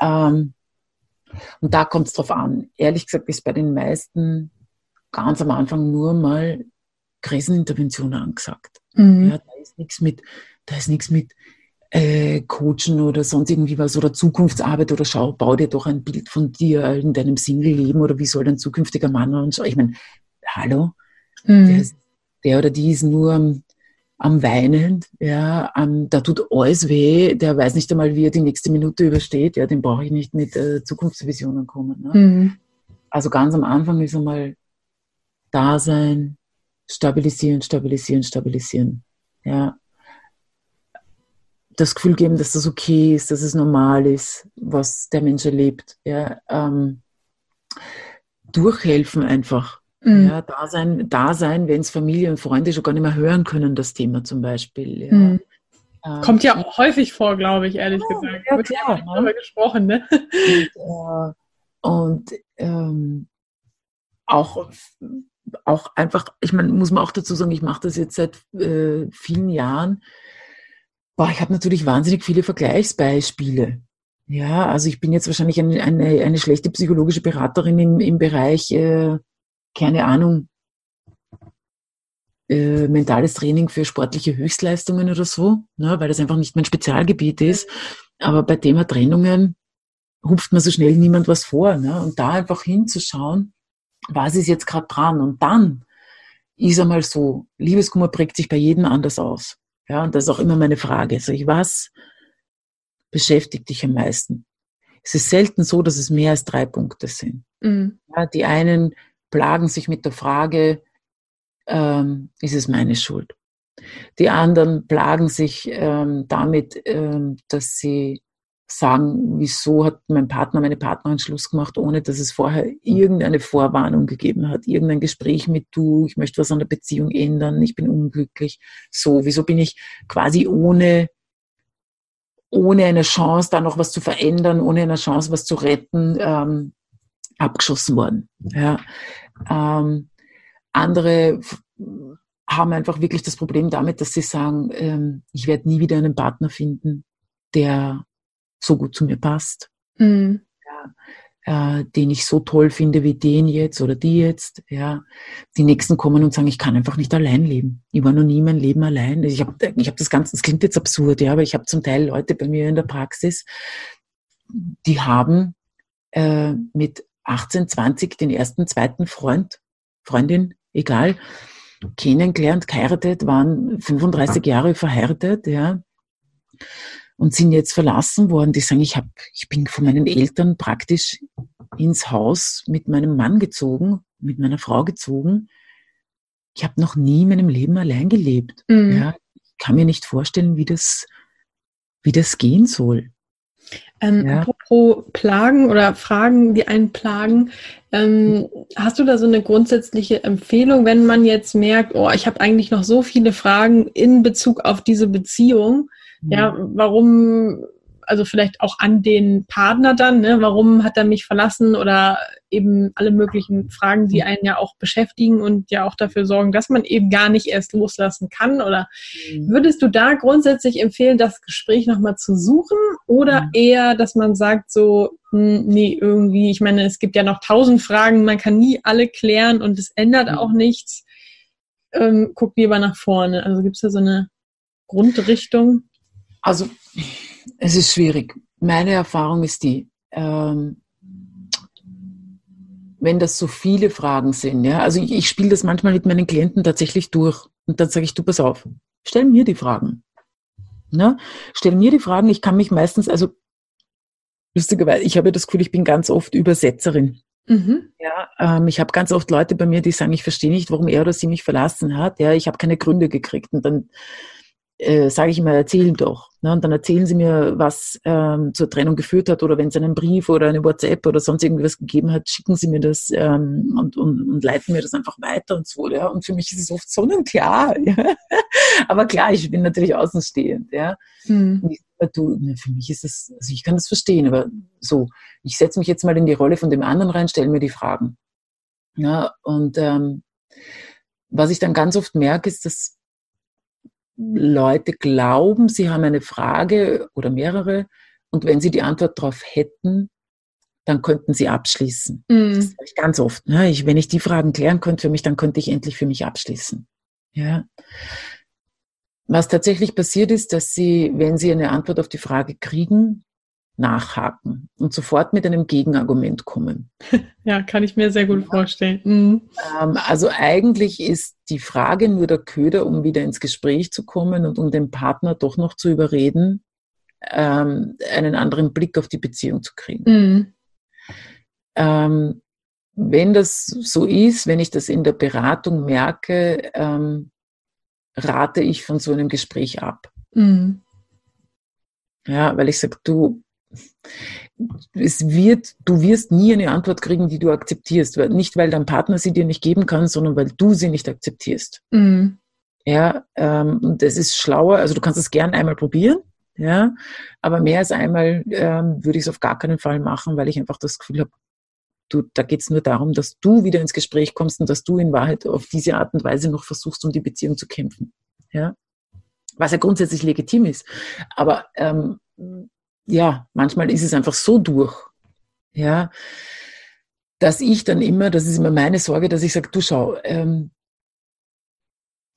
Ähm, und da kommt es drauf an. Ehrlich gesagt ist bei den meisten ganz am Anfang nur mal Krisenintervention angesagt. Mhm. Ja, da ist nichts mit, da ist nichts mit äh, Coachen oder sonst irgendwie was oder Zukunftsarbeit oder schau, bau dir doch ein Bild von dir in deinem Single-Leben oder wie soll dein zukünftiger Mann und so. Ich meine, hallo, mhm. der, ist, der, oder die ist nur am Weinen, ja, am, da tut alles weh, der weiß nicht einmal, wie er die nächste Minute übersteht, ja, den brauche ich nicht mit äh, Zukunftsvisionen kommen. Ne? Mhm. Also ganz am Anfang ist einmal da sein, stabilisieren, stabilisieren, stabilisieren. Ja. Das Gefühl geben, dass das okay ist, dass es normal ist, was der Mensch erlebt. Ja. Ähm, durchhelfen einfach. Mhm. Ja, da sein, da sein wenn es Familie und Freunde schon gar nicht mehr hören können, das Thema zum Beispiel. Ja. Mhm. Ähm, Kommt ja auch häufig vor, glaube ich, ehrlich ja, gesagt. Ja, Wird klar, ja ne? gesprochen, ne? Und, äh, und ähm, auch, auch einfach, ich meine, muss man auch dazu sagen, ich mache das jetzt seit äh, vielen Jahren. Boah, ich habe natürlich wahnsinnig viele Vergleichsbeispiele. Ja, also ich bin jetzt wahrscheinlich eine, eine, eine schlechte psychologische Beraterin im, im Bereich äh, keine Ahnung, äh, mentales Training für sportliche Höchstleistungen oder so, ne, weil das einfach nicht mein Spezialgebiet ist. Aber bei Thema Trennungen hupft man so schnell niemand was vor. Ne? Und da einfach hinzuschauen, was ist jetzt gerade dran? Und dann ist einmal so, Liebeskummer prägt sich bei jedem anders aus. Ja, und das ist auch immer meine Frage. Sag ich, was beschäftigt dich am meisten? Es ist selten so, dass es mehr als drei Punkte sind. Mhm. Ja, die einen plagen sich mit der Frage, ähm, ist es meine Schuld? Die anderen plagen sich ähm, damit, ähm, dass sie sagen, wieso hat mein Partner, meine Partnerin Schluss gemacht, ohne dass es vorher irgendeine Vorwarnung gegeben hat, irgendein Gespräch mit du, ich möchte was an der Beziehung ändern, ich bin unglücklich. So, wieso bin ich quasi ohne, ohne eine Chance, da noch was zu verändern, ohne eine Chance, was zu retten, ähm, abgeschossen worden. Ja. Ähm, andere haben einfach wirklich das Problem damit, dass sie sagen, ähm, ich werde nie wieder einen Partner finden, der so gut zu mir passt, mhm. ja, äh, den ich so toll finde wie den jetzt oder die jetzt. Ja. Die Nächsten kommen und sagen, ich kann einfach nicht allein leben. Ich war noch nie mein Leben allein. Ich habe ich hab das Ganze, das klingt jetzt absurd, ja, aber ich habe zum Teil Leute bei mir in der Praxis, die haben äh, mit 18, 20 den ersten, zweiten Freund, Freundin, egal, kennengelernt, geheiratet, waren 35 Jahre verheiratet, ja, und sind jetzt verlassen worden. Die sagen, ich hab, ich bin von meinen Eltern praktisch ins Haus mit meinem Mann gezogen, mit meiner Frau gezogen. Ich habe noch nie in meinem Leben allein gelebt. Mhm. Ja, ich kann mir nicht vorstellen, wie das, wie das gehen soll. Ähm, ja. Apropos Plagen oder Fragen, die einen plagen, ähm, hast du da so eine grundsätzliche Empfehlung, wenn man jetzt merkt, oh, ich habe eigentlich noch so viele Fragen in Bezug auf diese Beziehung? Mhm. Ja, warum also vielleicht auch an den Partner dann, ne? warum hat er mich verlassen oder eben alle möglichen Fragen, die einen ja auch beschäftigen und ja auch dafür sorgen, dass man eben gar nicht erst loslassen kann. Oder mhm. würdest du da grundsätzlich empfehlen, das Gespräch nochmal zu suchen oder mhm. eher, dass man sagt so, hm, nee, irgendwie, ich meine, es gibt ja noch tausend Fragen, man kann nie alle klären und es ändert mhm. auch nichts. Ähm, guck lieber nach vorne. Also gibt es da so eine Grundrichtung? Also es ist schwierig. Meine Erfahrung ist die, ähm, wenn das so viele Fragen sind, ja, also ich, ich spiele das manchmal mit meinen Klienten tatsächlich durch und dann sage ich, du pass auf, stell mir die Fragen. Ne? Stell mir die Fragen, ich kann mich meistens, also lustigerweise, ich habe das Gefühl, ich bin ganz oft Übersetzerin. Mhm. Ja, ähm, ich habe ganz oft Leute bei mir, die sagen, ich verstehe nicht, warum er oder sie mich verlassen hat. Ja, ich habe keine Gründe gekriegt. Und dann äh, sage ich immer, erzählen doch. Ne? Und dann erzählen sie mir, was ähm, zur Trennung geführt hat oder wenn es einen Brief oder eine WhatsApp oder sonst irgendwas gegeben hat, schicken sie mir das ähm, und, und, und leiten mir das einfach weiter und so. Ja? Und für mich ist es oft sonnenklar. Ja? Aber klar, ich bin natürlich außenstehend. Ja? Hm. Ich, du, für mich ist es, also ich kann das verstehen, aber so, ich setze mich jetzt mal in die Rolle von dem anderen rein, stelle mir die Fragen. Ja? Und ähm, was ich dann ganz oft merke, ist, dass Leute glauben, sie haben eine Frage oder mehrere und wenn sie die Antwort darauf hätten, dann könnten sie abschließen. Mm. Das sage ich ganz oft. Ne? Ich, wenn ich die Fragen klären könnte für mich, dann könnte ich endlich für mich abschließen. Ja. Was tatsächlich passiert ist, dass sie, wenn sie eine Antwort auf die Frage kriegen, nachhaken und sofort mit einem Gegenargument kommen. Ja, kann ich mir sehr gut vorstellen. Mhm. Ähm, also eigentlich ist die Frage nur der Köder, um wieder ins Gespräch zu kommen und um den Partner doch noch zu überreden, ähm, einen anderen Blick auf die Beziehung zu kriegen. Mhm. Ähm, wenn das so ist, wenn ich das in der Beratung merke, rate ich von so einem Gespräch ab. Mhm. Ja, weil ich sage, du, es wird, du wirst nie eine Antwort kriegen, die du akzeptierst. Nicht, weil dein Partner sie dir nicht geben kann, sondern weil du sie nicht akzeptierst. Mhm. Ja, ähm, und das ist schlauer. Also du kannst es gern einmal probieren. Ja, aber mehr als einmal ähm, würde ich es auf gar keinen Fall machen, weil ich einfach das Gefühl habe, du, da geht es nur darum, dass du wieder ins Gespräch kommst und dass du in Wahrheit auf diese Art und Weise noch versuchst, um die Beziehung zu kämpfen. Ja, was ja grundsätzlich legitim ist. Aber ähm, ja, manchmal ist es einfach so durch, ja, dass ich dann immer, das ist immer meine Sorge, dass ich sage, du schau, ähm,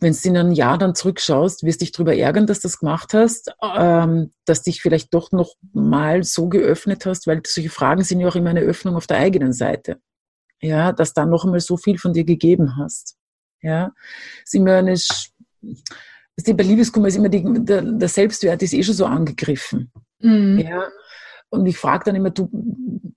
wenn du in einem Jahr dann zurückschaust, wirst dich darüber ärgern, dass du das gemacht hast, ähm, dass dich vielleicht doch noch mal so geöffnet hast, weil solche Fragen sind ja auch immer eine Öffnung auf der eigenen Seite. Ja, dass da noch einmal so viel von dir gegeben hast. Ja, ist immer eine, bei Liebeskummer ist immer die, der, der Selbstwert ist eh schon so angegriffen. Mhm. Ja. Und ich frage dann immer, du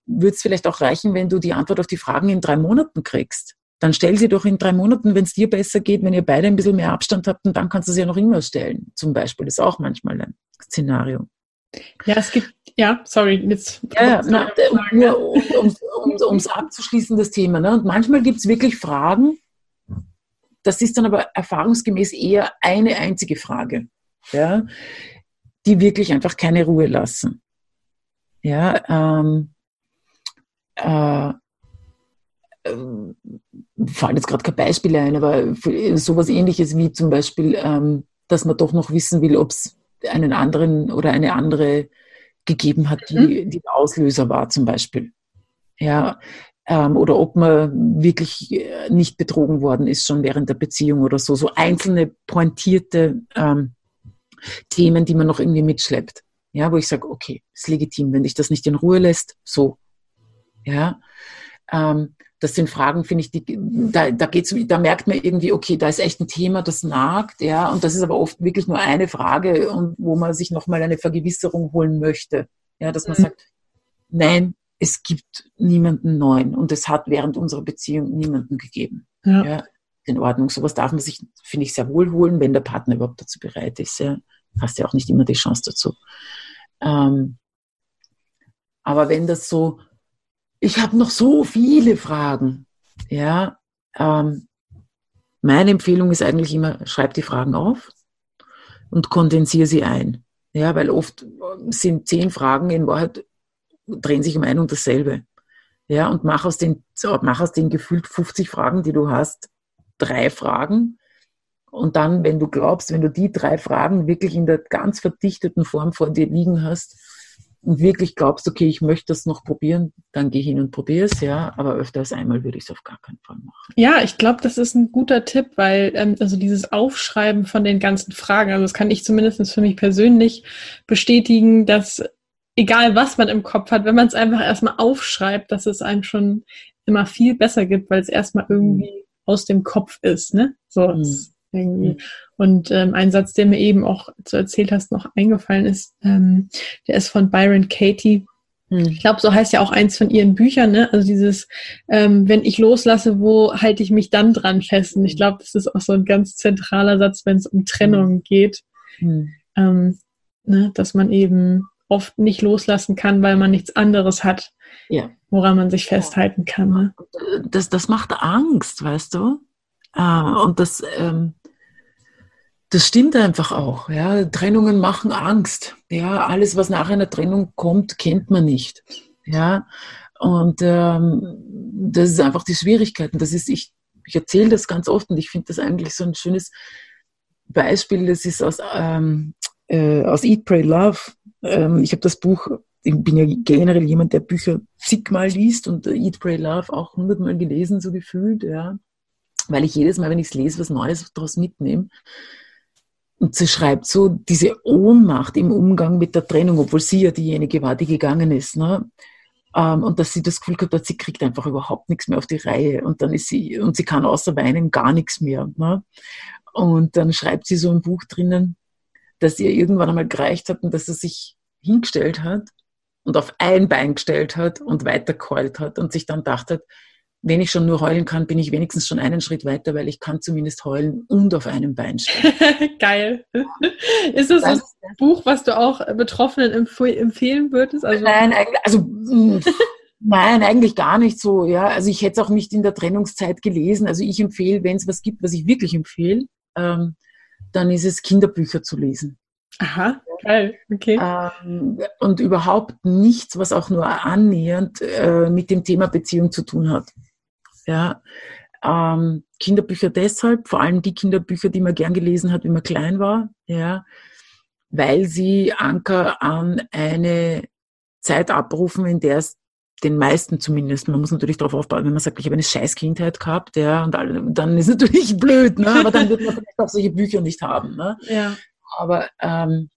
würdest vielleicht auch reichen, wenn du die Antwort auf die Fragen in drei Monaten kriegst. Dann stell sie doch in drei Monaten, wenn es dir besser geht, wenn ihr beide ein bisschen mehr Abstand habt, und dann kannst du sie ja noch immer stellen. Zum Beispiel. Ist auch manchmal ein Szenario. Ja, es gibt, ja, sorry, jetzt. Ja, na, nur um es um, abzuschließen, das Thema. Ne? Und manchmal gibt es wirklich Fragen, das ist dann aber erfahrungsgemäß eher eine einzige Frage. Ja, die wirklich einfach keine Ruhe lassen. Ja, ähm, äh, äh, fallen jetzt gerade kein Beispiel ein, aber sowas ähnliches wie zum Beispiel, ähm, dass man doch noch wissen will, ob es einen anderen oder eine andere gegeben hat, die, mhm. die der Auslöser war zum Beispiel. Ja, ähm, oder ob man wirklich äh, nicht betrogen worden ist schon während der Beziehung oder so. So einzelne pointierte ähm, Themen, die man noch irgendwie mitschleppt. Ja, wo ich sage, okay, ist legitim, wenn dich das nicht in Ruhe lässt, so. Ja, ähm, das sind Fragen, finde ich, die, da, da geht's, da merkt man irgendwie, okay, da ist echt ein Thema, das nagt, ja, und das ist aber oft wirklich nur eine Frage, und wo man sich nochmal eine Vergewisserung holen möchte. Ja, dass man mhm. sagt, nein, es gibt niemanden neuen und es hat während unserer Beziehung niemanden gegeben. Ja. ja in Ordnung. Sowas darf man sich, finde ich, sehr wohl holen, wenn der Partner überhaupt dazu bereit ist. Ja hast ja auch nicht immer die Chance dazu. Ähm, Aber wenn das so, ich habe noch so viele Fragen, ja, ähm, meine Empfehlung ist eigentlich immer, schreib die Fragen auf und kondensiere sie ein. Ja, weil oft sind zehn Fragen in Wahrheit drehen sich um ein und dasselbe. Ja, und mach aus den, mach aus den gefühlt 50 Fragen, die du hast, drei Fragen. Und dann, wenn du glaubst, wenn du die drei Fragen wirklich in der ganz verdichteten Form vor dir liegen hast, und wirklich glaubst, okay, ich möchte das noch probieren, dann geh hin und probier es, ja. Aber öfter als einmal würde ich es auf gar keinen Fall machen. Ja, ich glaube, das ist ein guter Tipp, weil ähm, also dieses Aufschreiben von den ganzen Fragen, also das kann ich zumindest für mich persönlich bestätigen, dass egal was man im Kopf hat, wenn man es einfach erstmal aufschreibt, dass es einem schon immer viel besser gibt, weil es erstmal irgendwie mhm. Aus dem Kopf ist, ne? So. Mhm irgendwie. Mhm. Und ähm, ein Satz, der mir eben auch zu erzählt hast, noch eingefallen ist, ähm, der ist von Byron Katie. Mhm. Ich glaube, so heißt ja auch eins von ihren Büchern, ne? Also dieses, ähm, wenn ich loslasse, wo halte ich mich dann dran fest? Und ich glaube, das ist auch so ein ganz zentraler Satz, wenn es um Trennung mhm. geht. Mhm. Ähm, ne? Dass man eben oft nicht loslassen kann, weil man nichts anderes hat, ja. woran man sich festhalten kann. Ne? Das, das macht Angst, weißt du? Äh, und das, ähm, das stimmt einfach auch. Ja. Trennungen machen Angst. Ja, alles, was nach einer Trennung kommt, kennt man nicht. Ja, und ähm, das ist einfach die Schwierigkeiten. Das ist, ich, ich erzähle das ganz oft und ich finde das eigentlich so ein schönes Beispiel. Das ist aus, ähm, äh, aus Eat, Pray, Love. Ähm, ich habe das Buch, ich bin ja generell jemand, der Bücher zigmal liest und Eat, Pray, Love auch hundertmal gelesen, so gefühlt, ja. Weil ich jedes Mal, wenn ich es lese, was Neues daraus mitnehme. Und sie schreibt so diese Ohnmacht im Umgang mit der Trennung, obwohl sie ja diejenige war, die gegangen ist. Ne? Ähm, und dass sie das Gefühl gehabt hat, sie kriegt einfach überhaupt nichts mehr auf die Reihe. Und dann ist sie, und sie kann außer weinen gar nichts mehr. Ne? Und dann schreibt sie so ein Buch drinnen, dass ihr irgendwann einmal gereicht hat und dass sie sich hingestellt hat und auf ein Bein gestellt hat und weitergeheult hat und sich dann dachte, hat, wenn ich schon nur heulen kann, bin ich wenigstens schon einen Schritt weiter, weil ich kann zumindest heulen und auf einem Bein stehen. Geil. Ist das ein Buch, was du auch Betroffenen empf empfehlen würdest? Also nein, also mm, nein, eigentlich gar nicht so. Ja, also ich hätte es auch nicht in der Trennungszeit gelesen. Also ich empfehle, wenn es was gibt, was ich wirklich empfehle, ähm, dann ist es Kinderbücher zu lesen. Aha, geil, okay. Ähm, und überhaupt nichts, was auch nur annähernd äh, mit dem Thema Beziehung zu tun hat. Ja, ähm, Kinderbücher deshalb, vor allem die Kinderbücher, die man gern gelesen hat, wie man klein war, ja, weil sie Anker an eine Zeit abrufen, in der es den meisten zumindest, man muss natürlich darauf aufbauen, wenn man sagt, ich habe eine scheiß Kindheit gehabt, ja, und dann ist natürlich blöd, ne? aber dann wird man vielleicht auch solche Bücher nicht haben. Ne? Ja. Aber ähm,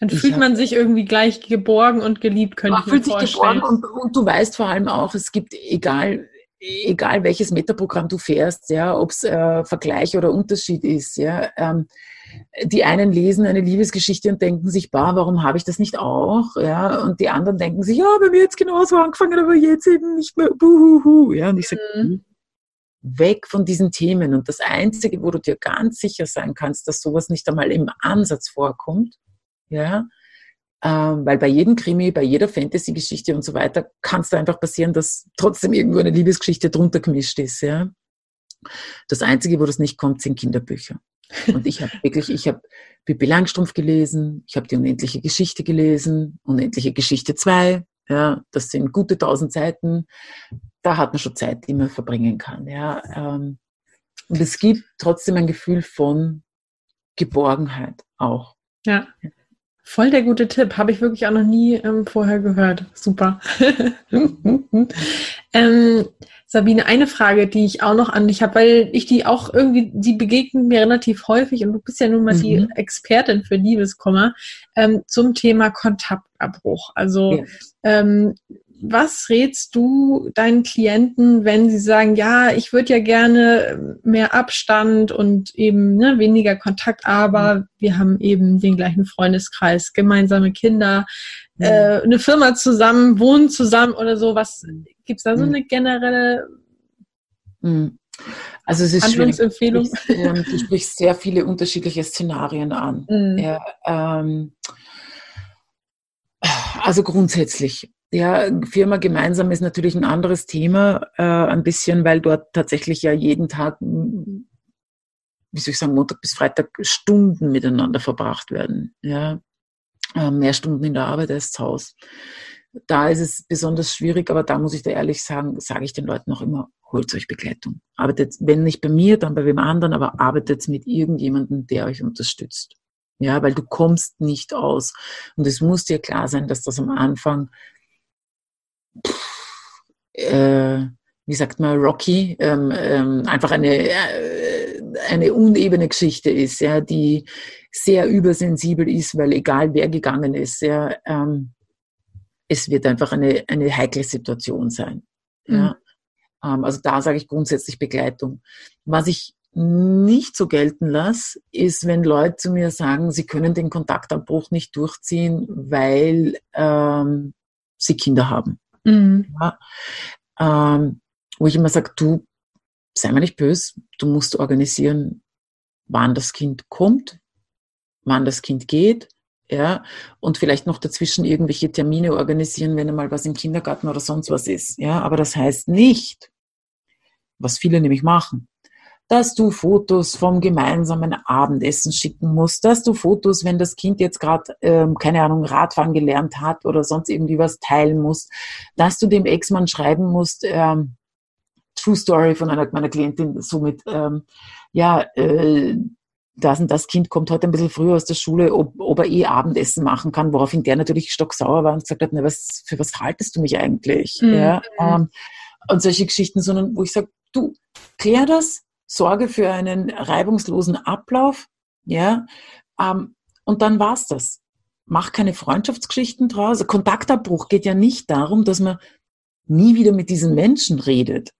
dann fühlt man sich irgendwie gleich geborgen und geliebt, könnte ich mir vorstellen. Man fühlt sich geborgen und, und du weißt vor allem auch, es gibt, egal egal welches Metaprogramm du fährst, ja, ob es äh, Vergleich oder Unterschied ist, ja, ähm, die einen lesen eine Liebesgeschichte und denken sich, bah, warum habe ich das nicht auch, ja, und die anderen denken sich, ja, bei mir jetzt genauso angefangen, aber jetzt eben nicht mehr, buhuhu, ja, und ich sage, mhm. weg von diesen Themen und das Einzige, wo du dir ganz sicher sein kannst, dass sowas nicht einmal im Ansatz vorkommt, ja, ähm, weil bei jedem Krimi, bei jeder Fantasy-Geschichte und so weiter kann es da einfach passieren, dass trotzdem irgendwo eine Liebesgeschichte drunter gemischt ist. Ja? Das Einzige, wo das nicht kommt, sind Kinderbücher. Und ich habe wirklich, ich habe Pippi Langstrumpf gelesen, ich habe die unendliche Geschichte gelesen, unendliche Geschichte 2, ja, das sind gute tausend Seiten. Da hat man schon Zeit, die man verbringen kann. Ja. Ähm, und es gibt trotzdem ein Gefühl von Geborgenheit auch. Ja. Voll der gute Tipp. Habe ich wirklich auch noch nie ähm, vorher gehört. Super. ähm, Sabine, eine Frage, die ich auch noch an dich habe, weil ich die auch irgendwie, die begegnen mir relativ häufig und du bist ja nun mal mhm. die Expertin für Liebeskummer ähm, zum Thema Kontaktabbruch. Also ja. ähm, was rätst du deinen Klienten, wenn sie sagen, ja, ich würde ja gerne mehr Abstand und eben ne, weniger Kontakt, aber mhm. wir haben eben den gleichen Freundeskreis, gemeinsame Kinder, mhm. äh, eine Firma zusammen, wohnen zusammen oder so. Was gibt es da so mhm. eine generelle mhm. also es ist Handlungsempfehlung? Du sprichst, ähm, du sprichst sehr viele unterschiedliche Szenarien an. Mhm. Ja, ähm, Also grundsätzlich. Ja, Firma gemeinsam ist natürlich ein anderes Thema, äh, ein bisschen, weil dort tatsächlich ja jeden Tag, wie soll ich sagen, Montag bis Freitag Stunden miteinander verbracht werden. Ja, äh, mehr Stunden in der Arbeit als zu Hause. Da ist es besonders schwierig, aber da muss ich da ehrlich sagen, sage ich den Leuten auch immer, holt euch Begleitung. Arbeitet, wenn nicht bei mir, dann bei wem anderen, aber arbeitet mit irgendjemandem, der euch unterstützt. Ja, weil du kommst nicht aus. Und es muss dir klar sein, dass das am Anfang, äh, wie sagt man, Rocky, ähm, ähm, einfach eine, äh, eine unebene Geschichte ist, ja, die sehr übersensibel ist, weil egal wer gegangen ist, ja, ähm, es wird einfach eine, eine heikle Situation sein. Mhm. Ja. Ähm, also da sage ich grundsätzlich Begleitung. Was ich nicht so gelten lasse, ist, wenn Leute zu mir sagen, sie können den Kontaktabbruch nicht durchziehen, weil ähm, sie Kinder haben. Mhm. Ja, ähm, wo ich immer sage, du, sei mal nicht böse, du musst organisieren, wann das Kind kommt, wann das Kind geht, ja, und vielleicht noch dazwischen irgendwelche Termine organisieren, wenn einmal was im Kindergarten oder sonst was ist, ja, aber das heißt nicht, was viele nämlich machen, dass du Fotos vom gemeinsamen Abendessen schicken musst, dass du Fotos, wenn das Kind jetzt gerade, ähm, keine Ahnung, Radfahren gelernt hat oder sonst irgendwie was teilen musst, dass du dem Ex-Mann schreiben musst, ähm, True Story von einer meiner Klientin, somit, ähm, ja, äh, das und das Kind kommt heute ein bisschen früher aus der Schule, ob, ob er eh Abendessen machen kann, woraufhin der natürlich stocksauer war und gesagt hat, na, was, für was haltest du mich eigentlich? Mhm. Ja, ähm, und solche Geschichten, sondern wo ich sage, du, klär das, sorge für einen reibungslosen Ablauf, ja, ähm, und dann war's das. Mach keine Freundschaftsgeschichten draus. Also Kontaktabbruch geht ja nicht darum, dass man nie wieder mit diesen Menschen redet,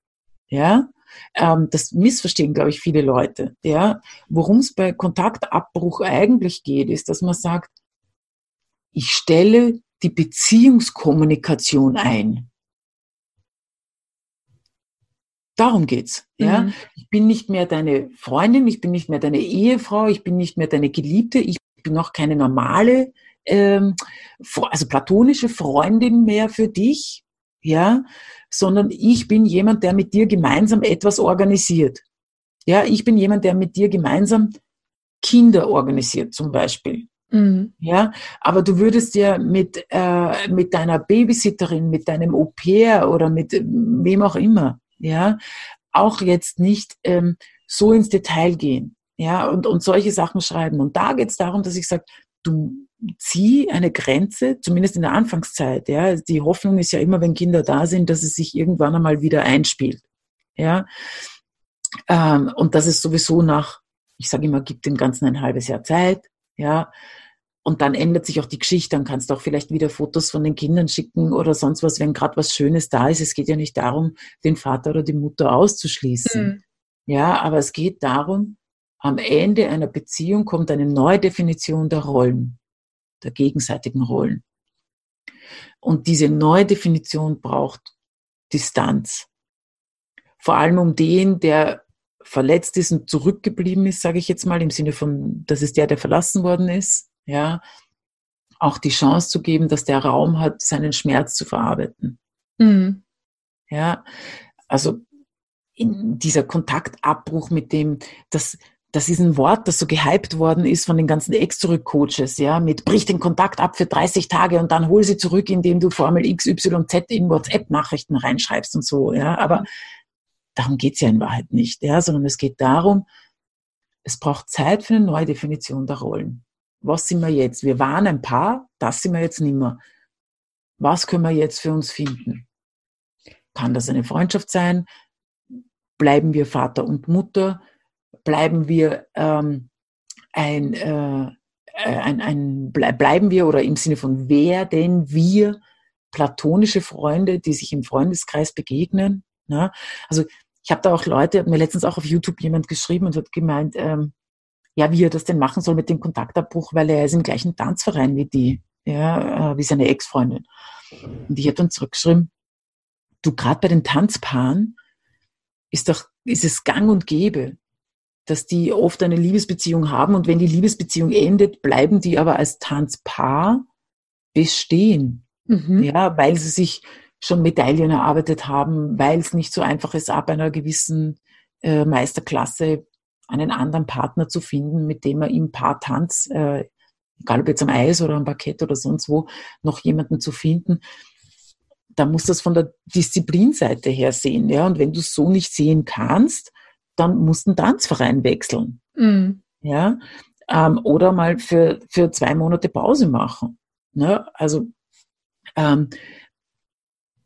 ja. Ähm, das missverstehen, glaube ich, viele Leute, ja. Worum es bei Kontaktabbruch eigentlich geht, ist, dass man sagt, ich stelle die Beziehungskommunikation ein. Darum geht's. Ja, mhm. ich bin nicht mehr deine Freundin, ich bin nicht mehr deine Ehefrau, ich bin nicht mehr deine Geliebte, ich bin auch keine normale, ähm, also platonische Freundin mehr für dich, ja, sondern ich bin jemand, der mit dir gemeinsam etwas organisiert. Ja, ich bin jemand, der mit dir gemeinsam Kinder organisiert, zum Beispiel. Mhm. Ja, aber du würdest ja mit, äh, mit deiner Babysitterin, mit deinem Au pair oder mit wem auch immer, ja, auch jetzt nicht ähm, so ins Detail gehen, ja, und, und solche Sachen schreiben. Und da geht es darum, dass ich sage, du zieh eine Grenze, zumindest in der Anfangszeit, ja. Die Hoffnung ist ja immer, wenn Kinder da sind, dass es sich irgendwann einmal wieder einspielt, ja. Ähm, und das ist sowieso nach, ich sage immer, gibt dem Ganzen ein halbes Jahr Zeit, ja. Und dann ändert sich auch die Geschichte. Dann kannst du auch vielleicht wieder Fotos von den Kindern schicken oder sonst was, wenn gerade was Schönes da ist. Es geht ja nicht darum, den Vater oder die Mutter auszuschließen. Mhm. Ja, aber es geht darum, am Ende einer Beziehung kommt eine neue Definition der Rollen, der gegenseitigen Rollen. Und diese neue Definition braucht Distanz. Vor allem um den, der verletzt ist und zurückgeblieben ist, sage ich jetzt mal, im Sinne von, das ist der, der verlassen worden ist ja, auch die Chance zu geben, dass der Raum hat, seinen Schmerz zu verarbeiten. Mhm. Ja, also in dieser Kontaktabbruch mit dem, das, das ist ein Wort, das so gehypt worden ist von den ganzen Ex-Zurück-Coaches, ja, mit brich den Kontakt ab für 30 Tage und dann hol sie zurück, indem du Formel XYZ in WhatsApp-Nachrichten reinschreibst und so, ja, aber darum geht's ja in Wahrheit nicht, ja, sondern es geht darum, es braucht Zeit für eine neue Definition der Rollen was sind wir jetzt? Wir waren ein Paar, das sind wir jetzt nicht mehr. Was können wir jetzt für uns finden? Kann das eine Freundschaft sein? Bleiben wir Vater und Mutter? Bleiben wir ähm, ein, äh, ein, ein bleiben wir oder im Sinne von wer denn wir platonische Freunde, die sich im Freundeskreis begegnen? Ne? Also ich habe da auch Leute, hat mir letztens auch auf YouTube jemand geschrieben und hat gemeint, ähm, ja, wie er das denn machen soll mit dem Kontaktabbruch, weil er ist im gleichen Tanzverein wie die, ja, äh, wie seine Ex-Freundin. Und ich habe dann zurückgeschrieben, du gerade bei den Tanzpaaren ist doch, ist es gang und gäbe, dass die oft eine Liebesbeziehung haben und wenn die Liebesbeziehung endet, bleiben die aber als Tanzpaar bestehen. Mhm. Ja, weil sie sich schon Medaillen erarbeitet haben, weil es nicht so einfach ist, ab einer gewissen äh, Meisterklasse einen anderen Partner zu finden, mit dem er im Paartanz, äh, egal ob jetzt am Eis oder am Parkett oder sonst wo, noch jemanden zu finden. Da muss das von der Disziplinseite her sehen. Ja? Und wenn du es so nicht sehen kannst, dann musst du einen Tanzverein wechseln. Mhm. Ja? Ähm, oder mal für, für zwei Monate Pause machen. Ne? Also ähm,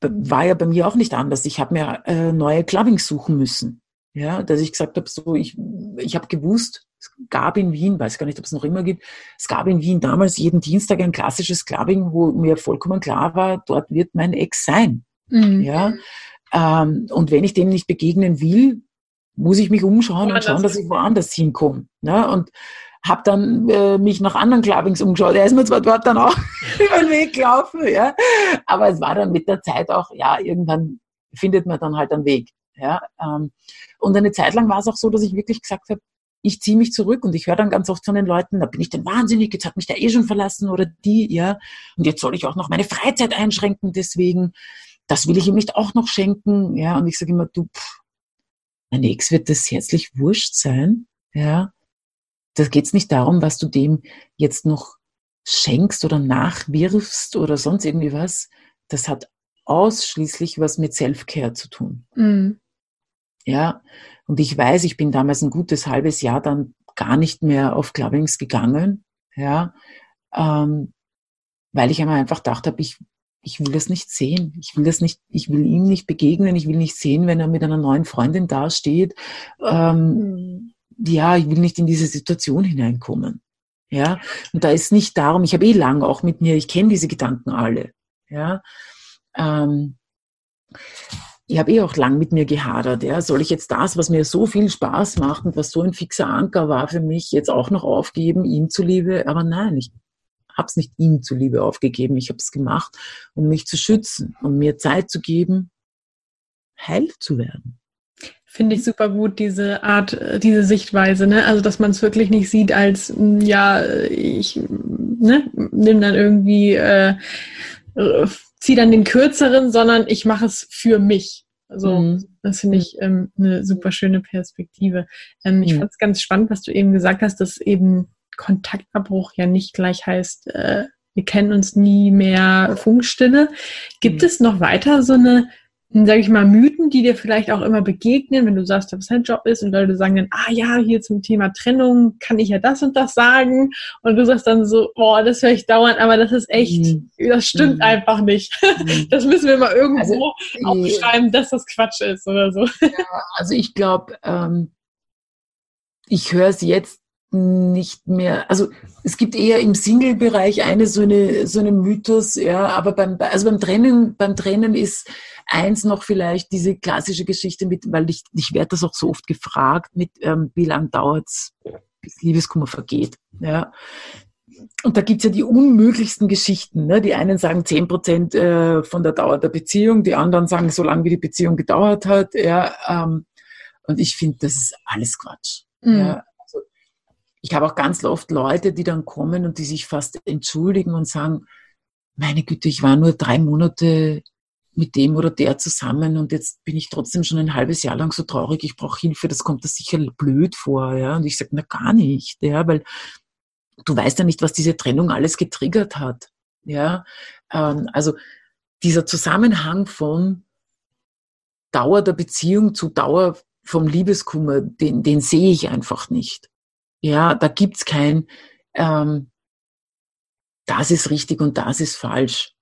war ja bei mir auch nicht anders. Ich habe mir äh, neue Clubbings suchen müssen. Ja, dass ich gesagt habe, so ich, ich habe gewusst, es gab in Wien, weiß gar nicht, ob es noch immer gibt, es gab in Wien damals jeden Dienstag ein klassisches Clubbing, wo mir vollkommen klar war, dort wird mein Ex sein. Mhm. Ja, ähm, und wenn ich dem nicht begegnen will, muss ich mich umschauen und schauen, dass ich woanders hinkomme. Ne? Und habe dann äh, mich nach anderen Clubbings umgeschaut. Er ist mir zwar dort dann auch über den Weg gelaufen, ja, aber es war dann mit der Zeit auch, ja, irgendwann findet man dann halt einen Weg. Ja, ähm, und eine Zeit lang war es auch so, dass ich wirklich gesagt habe, ich ziehe mich zurück und ich höre dann ganz oft von den Leuten, da bin ich denn wahnsinnig, jetzt hat mich der eh schon verlassen oder die, ja, und jetzt soll ich auch noch meine Freizeit einschränken, deswegen, das will ich ihm nicht auch noch schenken, ja, und ich sage immer, du, pff, mein Ex wird das herzlich wurscht sein, ja, da geht es nicht darum, was du dem jetzt noch schenkst oder nachwirfst oder sonst irgendwie was. Das hat ausschließlich was mit Self-Care zu tun. Mhm. Ja, und ich weiß, ich bin damals ein gutes halbes Jahr dann gar nicht mehr auf Clubbings gegangen, ja, ähm, weil ich einmal einfach gedacht habe, ich, ich will das nicht sehen. Ich will das nicht, ich will ihm nicht begegnen, ich will nicht sehen, wenn er mit einer neuen Freundin dasteht. Ähm, mhm ja, ich will nicht in diese Situation hineinkommen. Ja, und da ist nicht darum, ich habe eh lang auch mit mir, ich kenne diese Gedanken alle. Ja, ähm, ich habe eh auch lang mit mir gehadert. Ja, soll ich jetzt das, was mir so viel Spaß macht und was so ein fixer Anker war für mich, jetzt auch noch aufgeben, ihm zuliebe? Aber nein, ich habe es nicht ihm zuliebe aufgegeben. Ich habe es gemacht, um mich zu schützen, um mir Zeit zu geben, heil zu werden. Finde ich super gut, diese Art, äh, diese Sichtweise, ne? Also, dass man es wirklich nicht sieht als, mm, ja, ich ne, nimm dann irgendwie, äh, äh zieh dann den kürzeren, sondern ich mache es für mich. Also, mhm. das finde ich ähm, eine super schöne Perspektive. Ähm, ich mhm. fand es ganz spannend, was du eben gesagt hast, dass eben Kontaktabbruch ja nicht gleich heißt, äh, wir kennen uns nie mehr Funkstille. Gibt mhm. es noch weiter so eine sage ich mal, Mythen, die dir vielleicht auch immer begegnen, wenn du sagst, was dein Job ist und Leute sagen dann, ah ja, hier zum Thema Trennung kann ich ja das und das sagen und du sagst dann so, boah, das höre ich dauernd, aber das ist echt, mhm. das stimmt mhm. einfach nicht. Mhm. Das müssen wir mal irgendwo also, aufschreiben, dass das Quatsch ist oder so. Ja, also ich glaube, ähm, ich höre es jetzt nicht mehr, also es gibt eher im Single-Bereich eine so eine so eine Mythos, ja, aber beim also beim Trennen beim Trennen ist eins noch vielleicht diese klassische Geschichte mit, weil ich, ich werde das auch so oft gefragt, mit ähm, wie lang dauert's, bis Liebeskummer vergeht. Ja. Und da gibt's ja die unmöglichsten Geschichten. Ne? Die einen sagen zehn Prozent äh, von der Dauer der Beziehung, die anderen sagen, so lange wie die Beziehung gedauert hat. Ja, ähm, und ich finde, das ist alles Quatsch. Mhm. Ja, ich habe auch ganz oft Leute, die dann kommen und die sich fast entschuldigen und sagen, meine Güte, ich war nur drei Monate mit dem oder der zusammen und jetzt bin ich trotzdem schon ein halbes Jahr lang so traurig, ich brauche Hilfe, das kommt das sicher blöd vor, ja. Und ich sage, na gar nicht, ja, weil du weißt ja nicht, was diese Trennung alles getriggert hat. Ja, ähm, also dieser Zusammenhang von Dauer der Beziehung zu Dauer vom Liebeskummer, den, den sehe ich einfach nicht. Ja, da gibt's kein, ähm, das ist richtig und das ist falsch.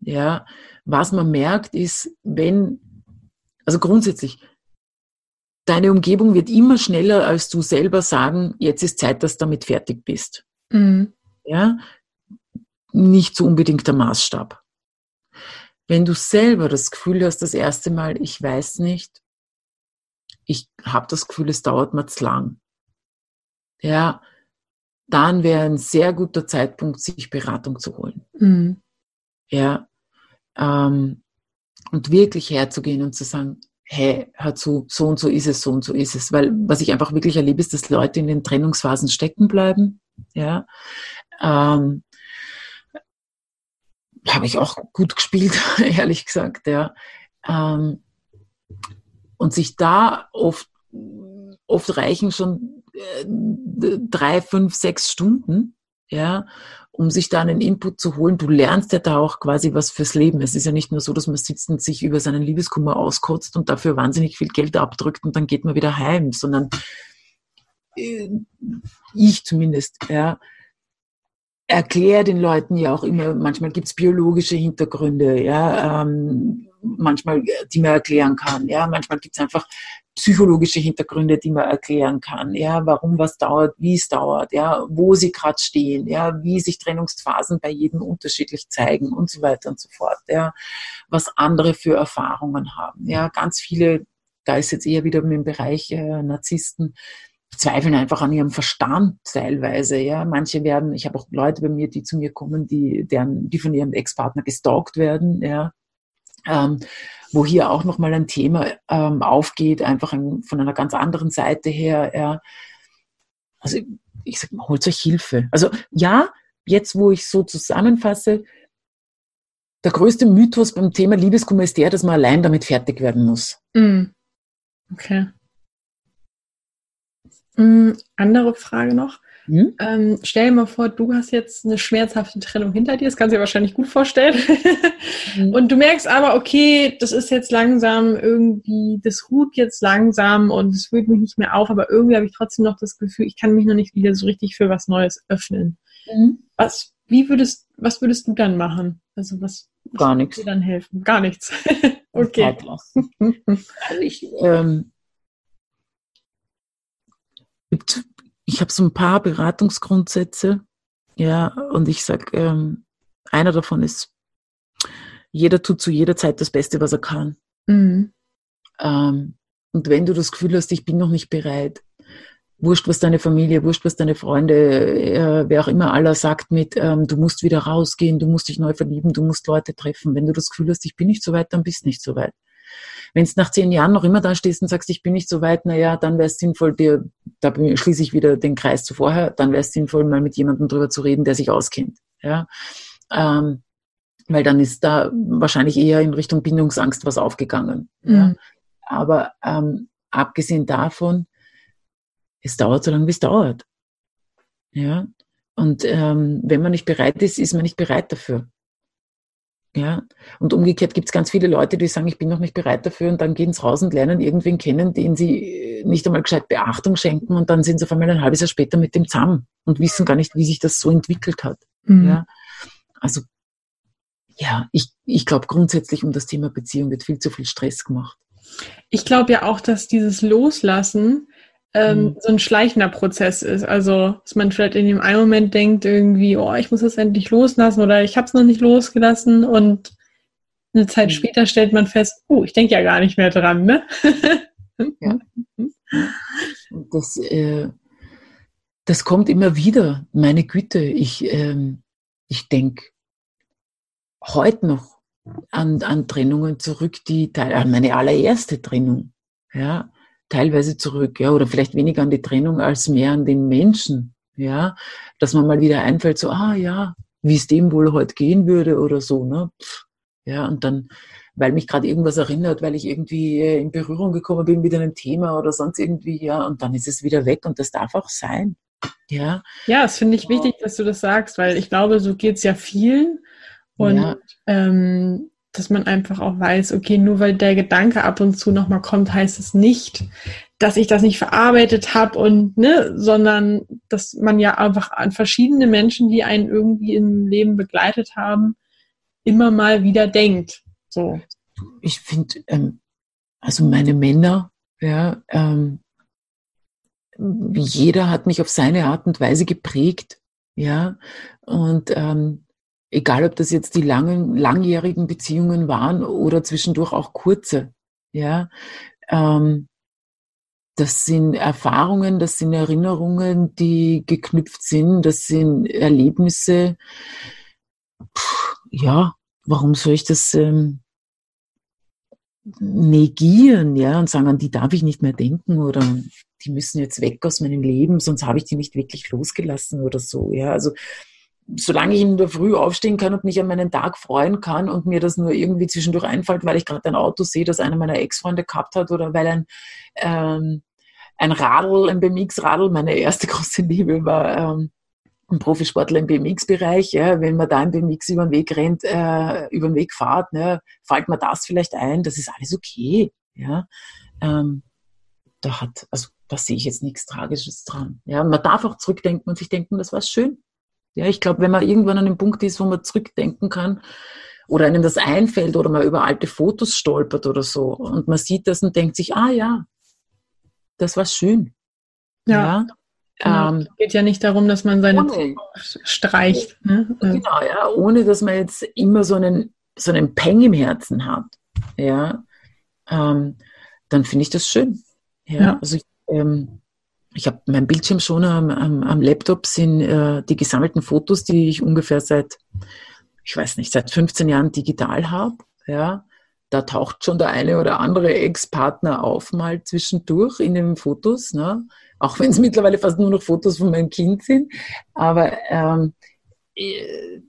Ja, was man merkt, ist, wenn, also grundsätzlich, deine Umgebung wird immer schneller, als du selber sagen, jetzt ist Zeit, dass du damit fertig bist. Mhm. Ja, nicht so unbedingt der Maßstab. Wenn du selber das Gefühl hast, das erste Mal, ich weiß nicht, ich habe das Gefühl, es dauert mir zu lang. Ja, dann wäre ein sehr guter Zeitpunkt, sich Beratung zu holen. Mhm. Ja, ähm, und wirklich herzugehen und zu sagen, hey, hör zu, so und so ist es, so und so ist es. Weil was ich einfach wirklich erlebe, ist, dass Leute in den Trennungsphasen stecken bleiben. Ja. Ähm, habe ich auch gut gespielt, ehrlich gesagt, ja. Ähm, und sich da oft, oft reichen schon drei, fünf, sechs Stunden, ja, um sich da einen Input zu holen. Du lernst ja da auch quasi was fürs Leben. Es ist ja nicht nur so, dass man sitzt und sich über seinen Liebeskummer auskotzt und dafür wahnsinnig viel Geld abdrückt und dann geht man wieder heim, sondern äh, ich zumindest, ja, erkläre den Leuten ja auch immer, manchmal gibt's biologische Hintergründe, ja, ähm, manchmal, die man erklären kann, ja, manchmal gibt's einfach psychologische Hintergründe, die man erklären kann, ja, warum was dauert, wie es dauert, ja, wo sie gerade stehen, ja, wie sich Trennungsphasen bei jedem unterschiedlich zeigen und so weiter und so fort, ja, was andere für Erfahrungen haben, ja, ganz viele, da ist jetzt eher wieder im Bereich äh, Narzissten, zweifeln einfach an ihrem Verstand teilweise. Ja, manche werden, ich habe auch Leute bei mir, die zu mir kommen, die, deren, die von ihrem Ex-Partner gestalkt werden. Ja, ähm, wo hier auch nochmal ein Thema ähm, aufgeht, einfach ein, von einer ganz anderen Seite her. Ja. Also ich sage, holt euch Hilfe. Also ja, jetzt wo ich so zusammenfasse, der größte Mythos beim Thema Liebeskummer ist der, dass man allein damit fertig werden muss. Mm. Okay. Mm, andere Frage noch. Hm? Ähm, stell dir mal vor, du hast jetzt eine schmerzhafte Trennung hinter dir, das kannst du dir wahrscheinlich gut vorstellen. mhm. Und du merkst aber, okay, das ist jetzt langsam irgendwie, das ruht jetzt langsam und es fühlt mich nicht mehr auf, aber irgendwie habe ich trotzdem noch das Gefühl, ich kann mich noch nicht wieder so richtig für was Neues öffnen. Mhm. Was, wie würdest, was würdest du dann machen? Also was, was Gar nichts. dir dann helfen? Gar nichts. okay. Also ich, ähm, gibt, ich habe so ein paar Beratungsgrundsätze, ja, und ich sage, ähm, einer davon ist, jeder tut zu jeder Zeit das Beste, was er kann. Mhm. Ähm, und wenn du das Gefühl hast, ich bin noch nicht bereit, wurscht, was deine Familie, wurscht, was deine Freunde, äh, wer auch immer aller sagt mit, ähm, du musst wieder rausgehen, du musst dich neu verlieben, du musst Leute treffen. Wenn du das Gefühl hast, ich bin nicht so weit, dann bist nicht so weit. Wenn es nach zehn Jahren noch immer da stehst und sagst, ich bin nicht so weit, naja, dann wäre es sinnvoll, dir, da schließe ich wieder den Kreis zu vorher, dann wäre es sinnvoll, mal mit jemandem drüber zu reden, der sich auskennt. Ja? Ähm, weil dann ist da wahrscheinlich eher in Richtung Bindungsangst was aufgegangen. Mhm. Ja? Aber ähm, abgesehen davon, es dauert so lange, wie es dauert. Ja. Und ähm, wenn man nicht bereit ist, ist man nicht bereit dafür. Ja, und umgekehrt gibt es ganz viele Leute, die sagen, ich bin noch nicht bereit dafür und dann gehen sie raus und lernen irgendwen kennen, den sie äh, nicht einmal gescheit Beachtung schenken und dann sind sie auf einmal ein halbes Jahr später mit dem zusammen und wissen gar nicht, wie sich das so entwickelt hat. Mhm. Ja, also ja, ich, ich glaube grundsätzlich um das Thema Beziehung wird viel zu viel Stress gemacht. Ich glaube ja auch, dass dieses Loslassen ähm, mhm. so ein schleichender Prozess ist. Also, dass man vielleicht in dem einen Moment denkt, irgendwie, oh, ich muss das endlich loslassen oder ich habe es noch nicht losgelassen und eine Zeit mhm. später stellt man fest, oh, ich denke ja gar nicht mehr dran, ne? ja. Das, äh, das kommt immer wieder. Meine Güte, ich, ähm, ich denke heute noch an, an Trennungen zurück, die an meine allererste Trennung. Ja, teilweise zurück, ja, oder vielleicht weniger an die Trennung als mehr an den Menschen, ja, dass man mal wieder einfällt, so, ah ja, wie es dem wohl heute gehen würde oder so, ne, ja, und dann, weil mich gerade irgendwas erinnert, weil ich irgendwie äh, in Berührung gekommen bin mit einem Thema oder sonst irgendwie, ja, und dann ist es wieder weg und das darf auch sein, ja. Ja, das finde ich wichtig, dass du das sagst, weil ich glaube, so geht es ja vielen und ja. ähm, dass man einfach auch weiß, okay, nur weil der Gedanke ab und zu nochmal kommt, heißt es nicht, dass ich das nicht verarbeitet habe und ne, sondern dass man ja einfach an verschiedene Menschen, die einen irgendwie im Leben begleitet haben, immer mal wieder denkt. So. Ich finde, ähm, also meine Männer, ja, ähm, jeder hat mich auf seine Art und Weise geprägt, ja, und ähm, egal ob das jetzt die langen, langjährigen Beziehungen waren oder zwischendurch auch kurze, ja, ähm, das sind Erfahrungen, das sind Erinnerungen, die geknüpft sind, das sind Erlebnisse. Puh, ja, warum soll ich das ähm, negieren, ja, und sagen, an die darf ich nicht mehr denken oder die müssen jetzt weg aus meinem Leben, sonst habe ich die nicht wirklich losgelassen oder so, ja. Also solange ich in der Früh aufstehen kann und mich an meinen Tag freuen kann und mir das nur irgendwie zwischendurch einfällt, weil ich gerade ein Auto sehe, das einer meiner Ex-Freunde gehabt hat oder weil ein, ähm, ein Radl, ein BMX-Radl, meine erste große Liebe war ähm, ein Profisportler im BMX-Bereich. Ja, wenn man da im BMX über den Weg rennt, äh, über den Weg fahrt, ne, fällt mir das vielleicht ein, das ist alles okay. Ja, ähm, da hat, also da sehe ich jetzt nichts Tragisches dran. Ja, man darf auch zurückdenken und sich denken, das war schön. Ja, ich glaube, wenn man irgendwann an einem Punkt ist, wo man zurückdenken kann oder einem das einfällt oder man über alte Fotos stolpert oder so und man sieht das und denkt sich, ah ja, das war schön. Ja. ja. Genau. Ähm, es geht ja nicht darum, dass man seine ohne, streicht. Ne? Genau, ja, ohne dass man jetzt immer so einen, so einen Peng im Herzen hat. Ja, ähm, dann finde ich das schön. Ja, ja. also ich, ähm, ich habe mein Bildschirm schon am, am, am Laptop sind äh, die gesammelten Fotos, die ich ungefähr seit, ich weiß nicht, seit 15 Jahren digital habe. Ja, da taucht schon der eine oder andere Ex-Partner auf mal zwischendurch in den Fotos, ne? auch wenn es mittlerweile fast nur noch Fotos von meinem Kind sind. Aber ähm, äh,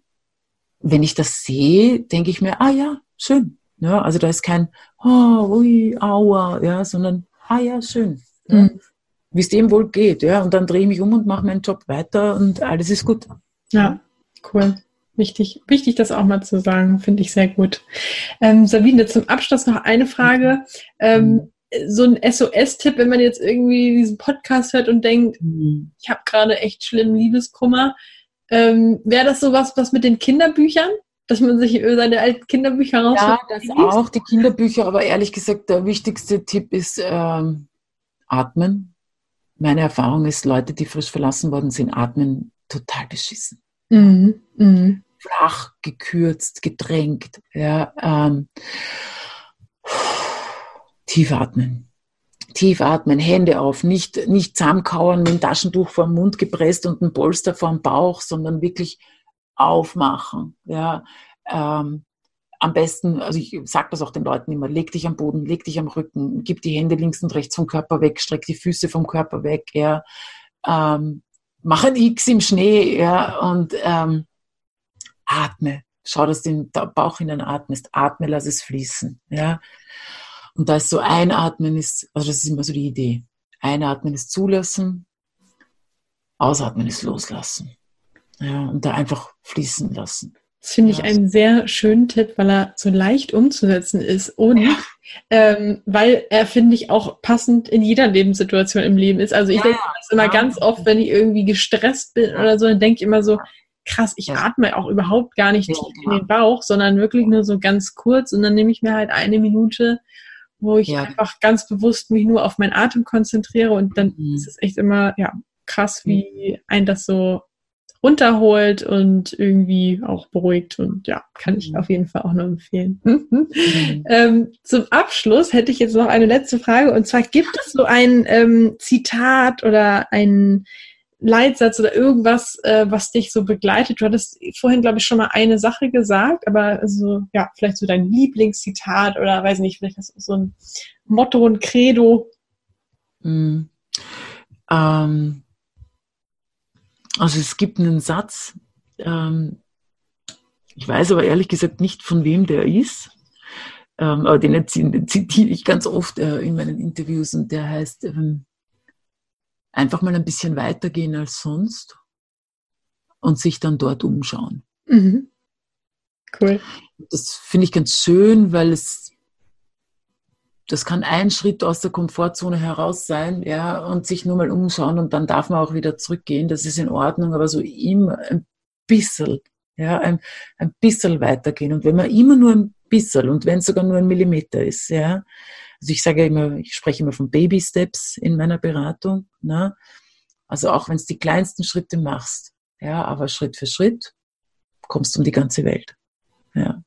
wenn ich das sehe, denke ich mir, ah ja, schön. Ja, also da ist kein, oh, ui, aua, ja, sondern, ah ja, schön. Mhm wie es dem wohl geht. Ja? Und dann drehe ich mich um und mache meinen Job weiter und alles ist gut. Ja, cool. Wichtig, wichtig, das auch mal zu sagen, finde ich sehr gut. Ähm, Sabine, zum Abschluss noch eine Frage. Ähm, so ein SOS-Tipp, wenn man jetzt irgendwie diesen Podcast hört und denkt, mhm. ich habe gerade echt schlimmen Liebeskummer. Ähm, Wäre das sowas, was mit den Kinderbüchern? Dass man sich seine alten Kinderbücher rausfindet? Ja, das auch, die Kinderbücher, aber ehrlich gesagt, der wichtigste Tipp ist ähm, Atmen meine Erfahrung ist, Leute, die frisch verlassen worden sind, atmen total beschissen. Mhm. Mhm. Flach, gekürzt, gedrängt. Ja, ähm, tief atmen. Tief atmen, Hände auf, nicht, nicht zusammenkauern, mit dem Taschentuch vor dem Mund gepresst und ein Polster vor dem Bauch, sondern wirklich aufmachen. Ja, ähm, am besten, also ich sage das auch den Leuten immer, leg dich am Boden, leg dich am Rücken, gib die Hände links und rechts vom Körper weg, streck die Füße vom Körper weg, ja. Ähm, mach ein X im Schnee, ja, und ähm, atme. Schau, dass du den Bauch hinein atmest. Atme, lass es fließen, ja. Und da ist so einatmen ist, also das ist immer so die Idee. Einatmen ist zulassen, ausatmen ist loslassen. Ja, und da einfach fließen lassen. Das finde ich einen sehr schönen Tipp, weil er so leicht umzusetzen ist und ja. ähm, weil er, finde ich, auch passend in jeder Lebenssituation im Leben ist. Also ich ja, denke das immer ja. ganz oft, wenn ich irgendwie gestresst bin oder so, dann denke ich immer so, krass, ich atme auch überhaupt gar nicht tief in den Bauch, sondern wirklich nur so ganz kurz und dann nehme ich mir halt eine Minute, wo ich einfach ganz bewusst mich nur auf meinen Atem konzentriere und dann mhm. ist es echt immer, ja, krass, wie ein das so runterholt und irgendwie auch beruhigt. Und ja, kann ich mhm. auf jeden Fall auch nur empfehlen. Mhm. ähm, zum Abschluss hätte ich jetzt noch eine letzte Frage. Und zwar gibt es so ein ähm, Zitat oder ein Leitsatz oder irgendwas, äh, was dich so begleitet? Du hattest vorhin, glaube ich, schon mal eine Sache gesagt, aber also, ja, vielleicht so dein Lieblingszitat oder weiß nicht, vielleicht hast du so ein Motto, ein Credo. Mm. Ähm, also es gibt einen Satz, ähm, ich weiß aber ehrlich gesagt nicht, von wem der ist, ähm, aber den zitiere ich ganz oft äh, in meinen Interviews und der heißt, ähm, einfach mal ein bisschen weitergehen als sonst und sich dann dort umschauen. Mhm. Cool. Das finde ich ganz schön, weil es das kann ein Schritt aus der Komfortzone heraus sein, ja, und sich nur mal umschauen und dann darf man auch wieder zurückgehen. Das ist in Ordnung, aber so immer ein bisschen, ja, ein, ein bisschen weitergehen. Und wenn man immer nur ein bisschen und wenn es sogar nur ein Millimeter ist, ja, also ich sage immer, ich spreche immer von Baby Steps in meiner Beratung, ne? Also auch wenn es die kleinsten Schritte machst, ja, aber Schritt für Schritt kommst du um die ganze Welt, ja.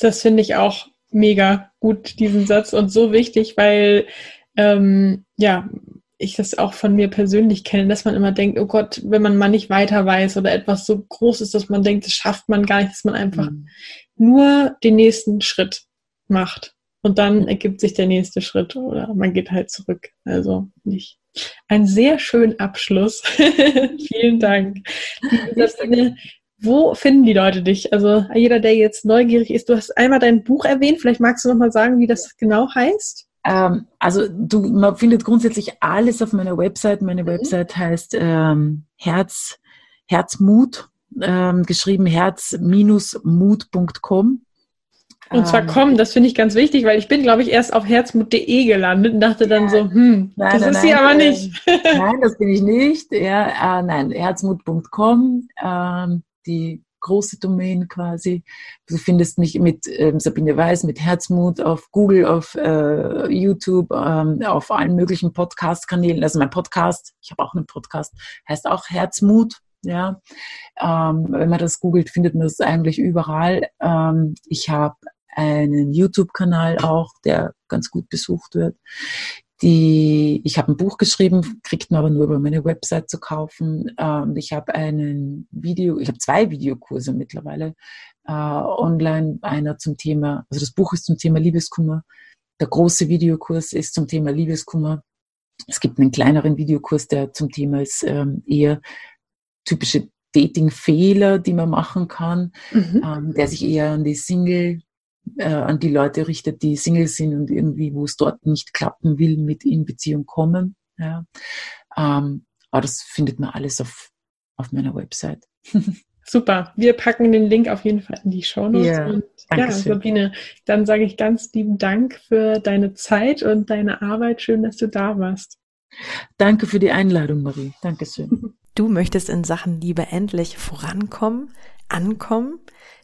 Das finde ich auch mega gut, diesen Satz und so wichtig, weil ähm, ja, ich das auch von mir persönlich kenne, dass man immer denkt, oh Gott, wenn man mal nicht weiter weiß oder etwas so groß ist, dass man denkt, das schafft man gar nicht, dass man einfach mhm. nur den nächsten Schritt macht. Und dann ergibt sich der nächste Schritt oder man geht halt zurück. Also nicht Ein sehr schöner Abschluss. Vielen Dank. Sabine, wo finden die Leute dich? Also jeder, der jetzt neugierig ist, du hast einmal dein Buch erwähnt. Vielleicht magst du noch mal sagen, wie das genau heißt? Ähm, also du, man findet grundsätzlich alles auf meiner Website. Meine mhm. Website heißt ähm, Herz, Herzmut, ähm, geschrieben herz-mut.com. Und zwar ähm, kommen, das finde ich ganz wichtig, weil ich bin, glaube ich, erst auf herzmut.de gelandet und dachte dann so, hm, nein, das nein, ist sie aber nicht. nein, das bin ich nicht. Ja, äh, nein, herzmut.com, ähm, die große Domain quasi. Du findest mich mit ähm, Sabine Weiß, mit Herzmut auf Google, auf äh, YouTube, ähm, auf allen möglichen Podcast-Kanälen. Also mein Podcast, ich habe auch einen Podcast, heißt auch Herzmut. Ja, ähm, wenn man das googelt, findet man das eigentlich überall. Ähm, ich habe einen YouTube-Kanal auch, der ganz gut besucht wird. Die, ich habe ein Buch geschrieben, kriegt man aber nur über meine Website zu kaufen. Ähm, ich habe einen Video, ich habe zwei Videokurse mittlerweile äh, online. Einer zum Thema, also das Buch ist zum Thema Liebeskummer. Der große Videokurs ist zum Thema Liebeskummer. Es gibt einen kleineren Videokurs, der zum Thema ist ähm, eher typische Dating-Fehler, die man machen kann, mhm. ähm, der sich eher an die Single äh, an die Leute richtet, die Single sind und irgendwie, wo es dort nicht klappen will, mit in Beziehung kommen. Ja. Ähm, aber das findet man alles auf, auf meiner Website. Super. Wir packen den Link auf jeden Fall in die Show Notes. Yeah, und ja, Sabine, dann sage ich ganz lieben Dank für deine Zeit und deine Arbeit. Schön, dass du da warst. Danke für die Einladung, Marie. Dankeschön. Du möchtest in Sachen Liebe endlich vorankommen, ankommen?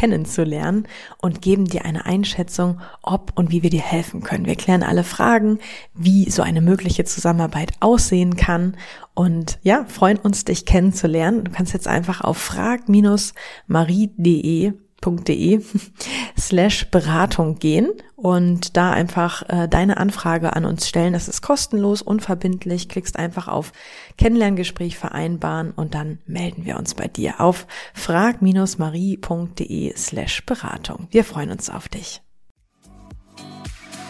kennenzulernen und geben dir eine Einschätzung, ob und wie wir dir helfen können. Wir klären alle Fragen, wie so eine mögliche Zusammenarbeit aussehen kann und ja, freuen uns, dich kennenzulernen. Du kannst jetzt einfach auf frag-marie.de www.de slash Beratung gehen und da einfach äh, deine Anfrage an uns stellen. Das ist kostenlos, unverbindlich. Klickst einfach auf Kennenlerngespräch vereinbaren und dann melden wir uns bei dir auf frag-marie.de slash Beratung. Wir freuen uns auf dich.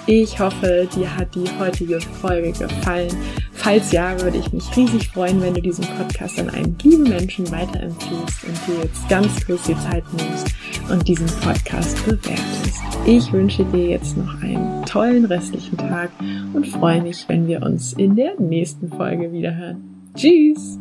Ich hoffe, dir hat die heutige Folge gefallen. Falls ja, würde ich mich riesig freuen, wenn du diesen Podcast an einen lieben Menschen weiterempfiehlst und dir jetzt ganz kurz die Zeit nimmst und diesen Podcast bewertest. Ich wünsche dir jetzt noch einen tollen restlichen Tag und freue mich, wenn wir uns in der nächsten Folge wiederhören. Tschüss!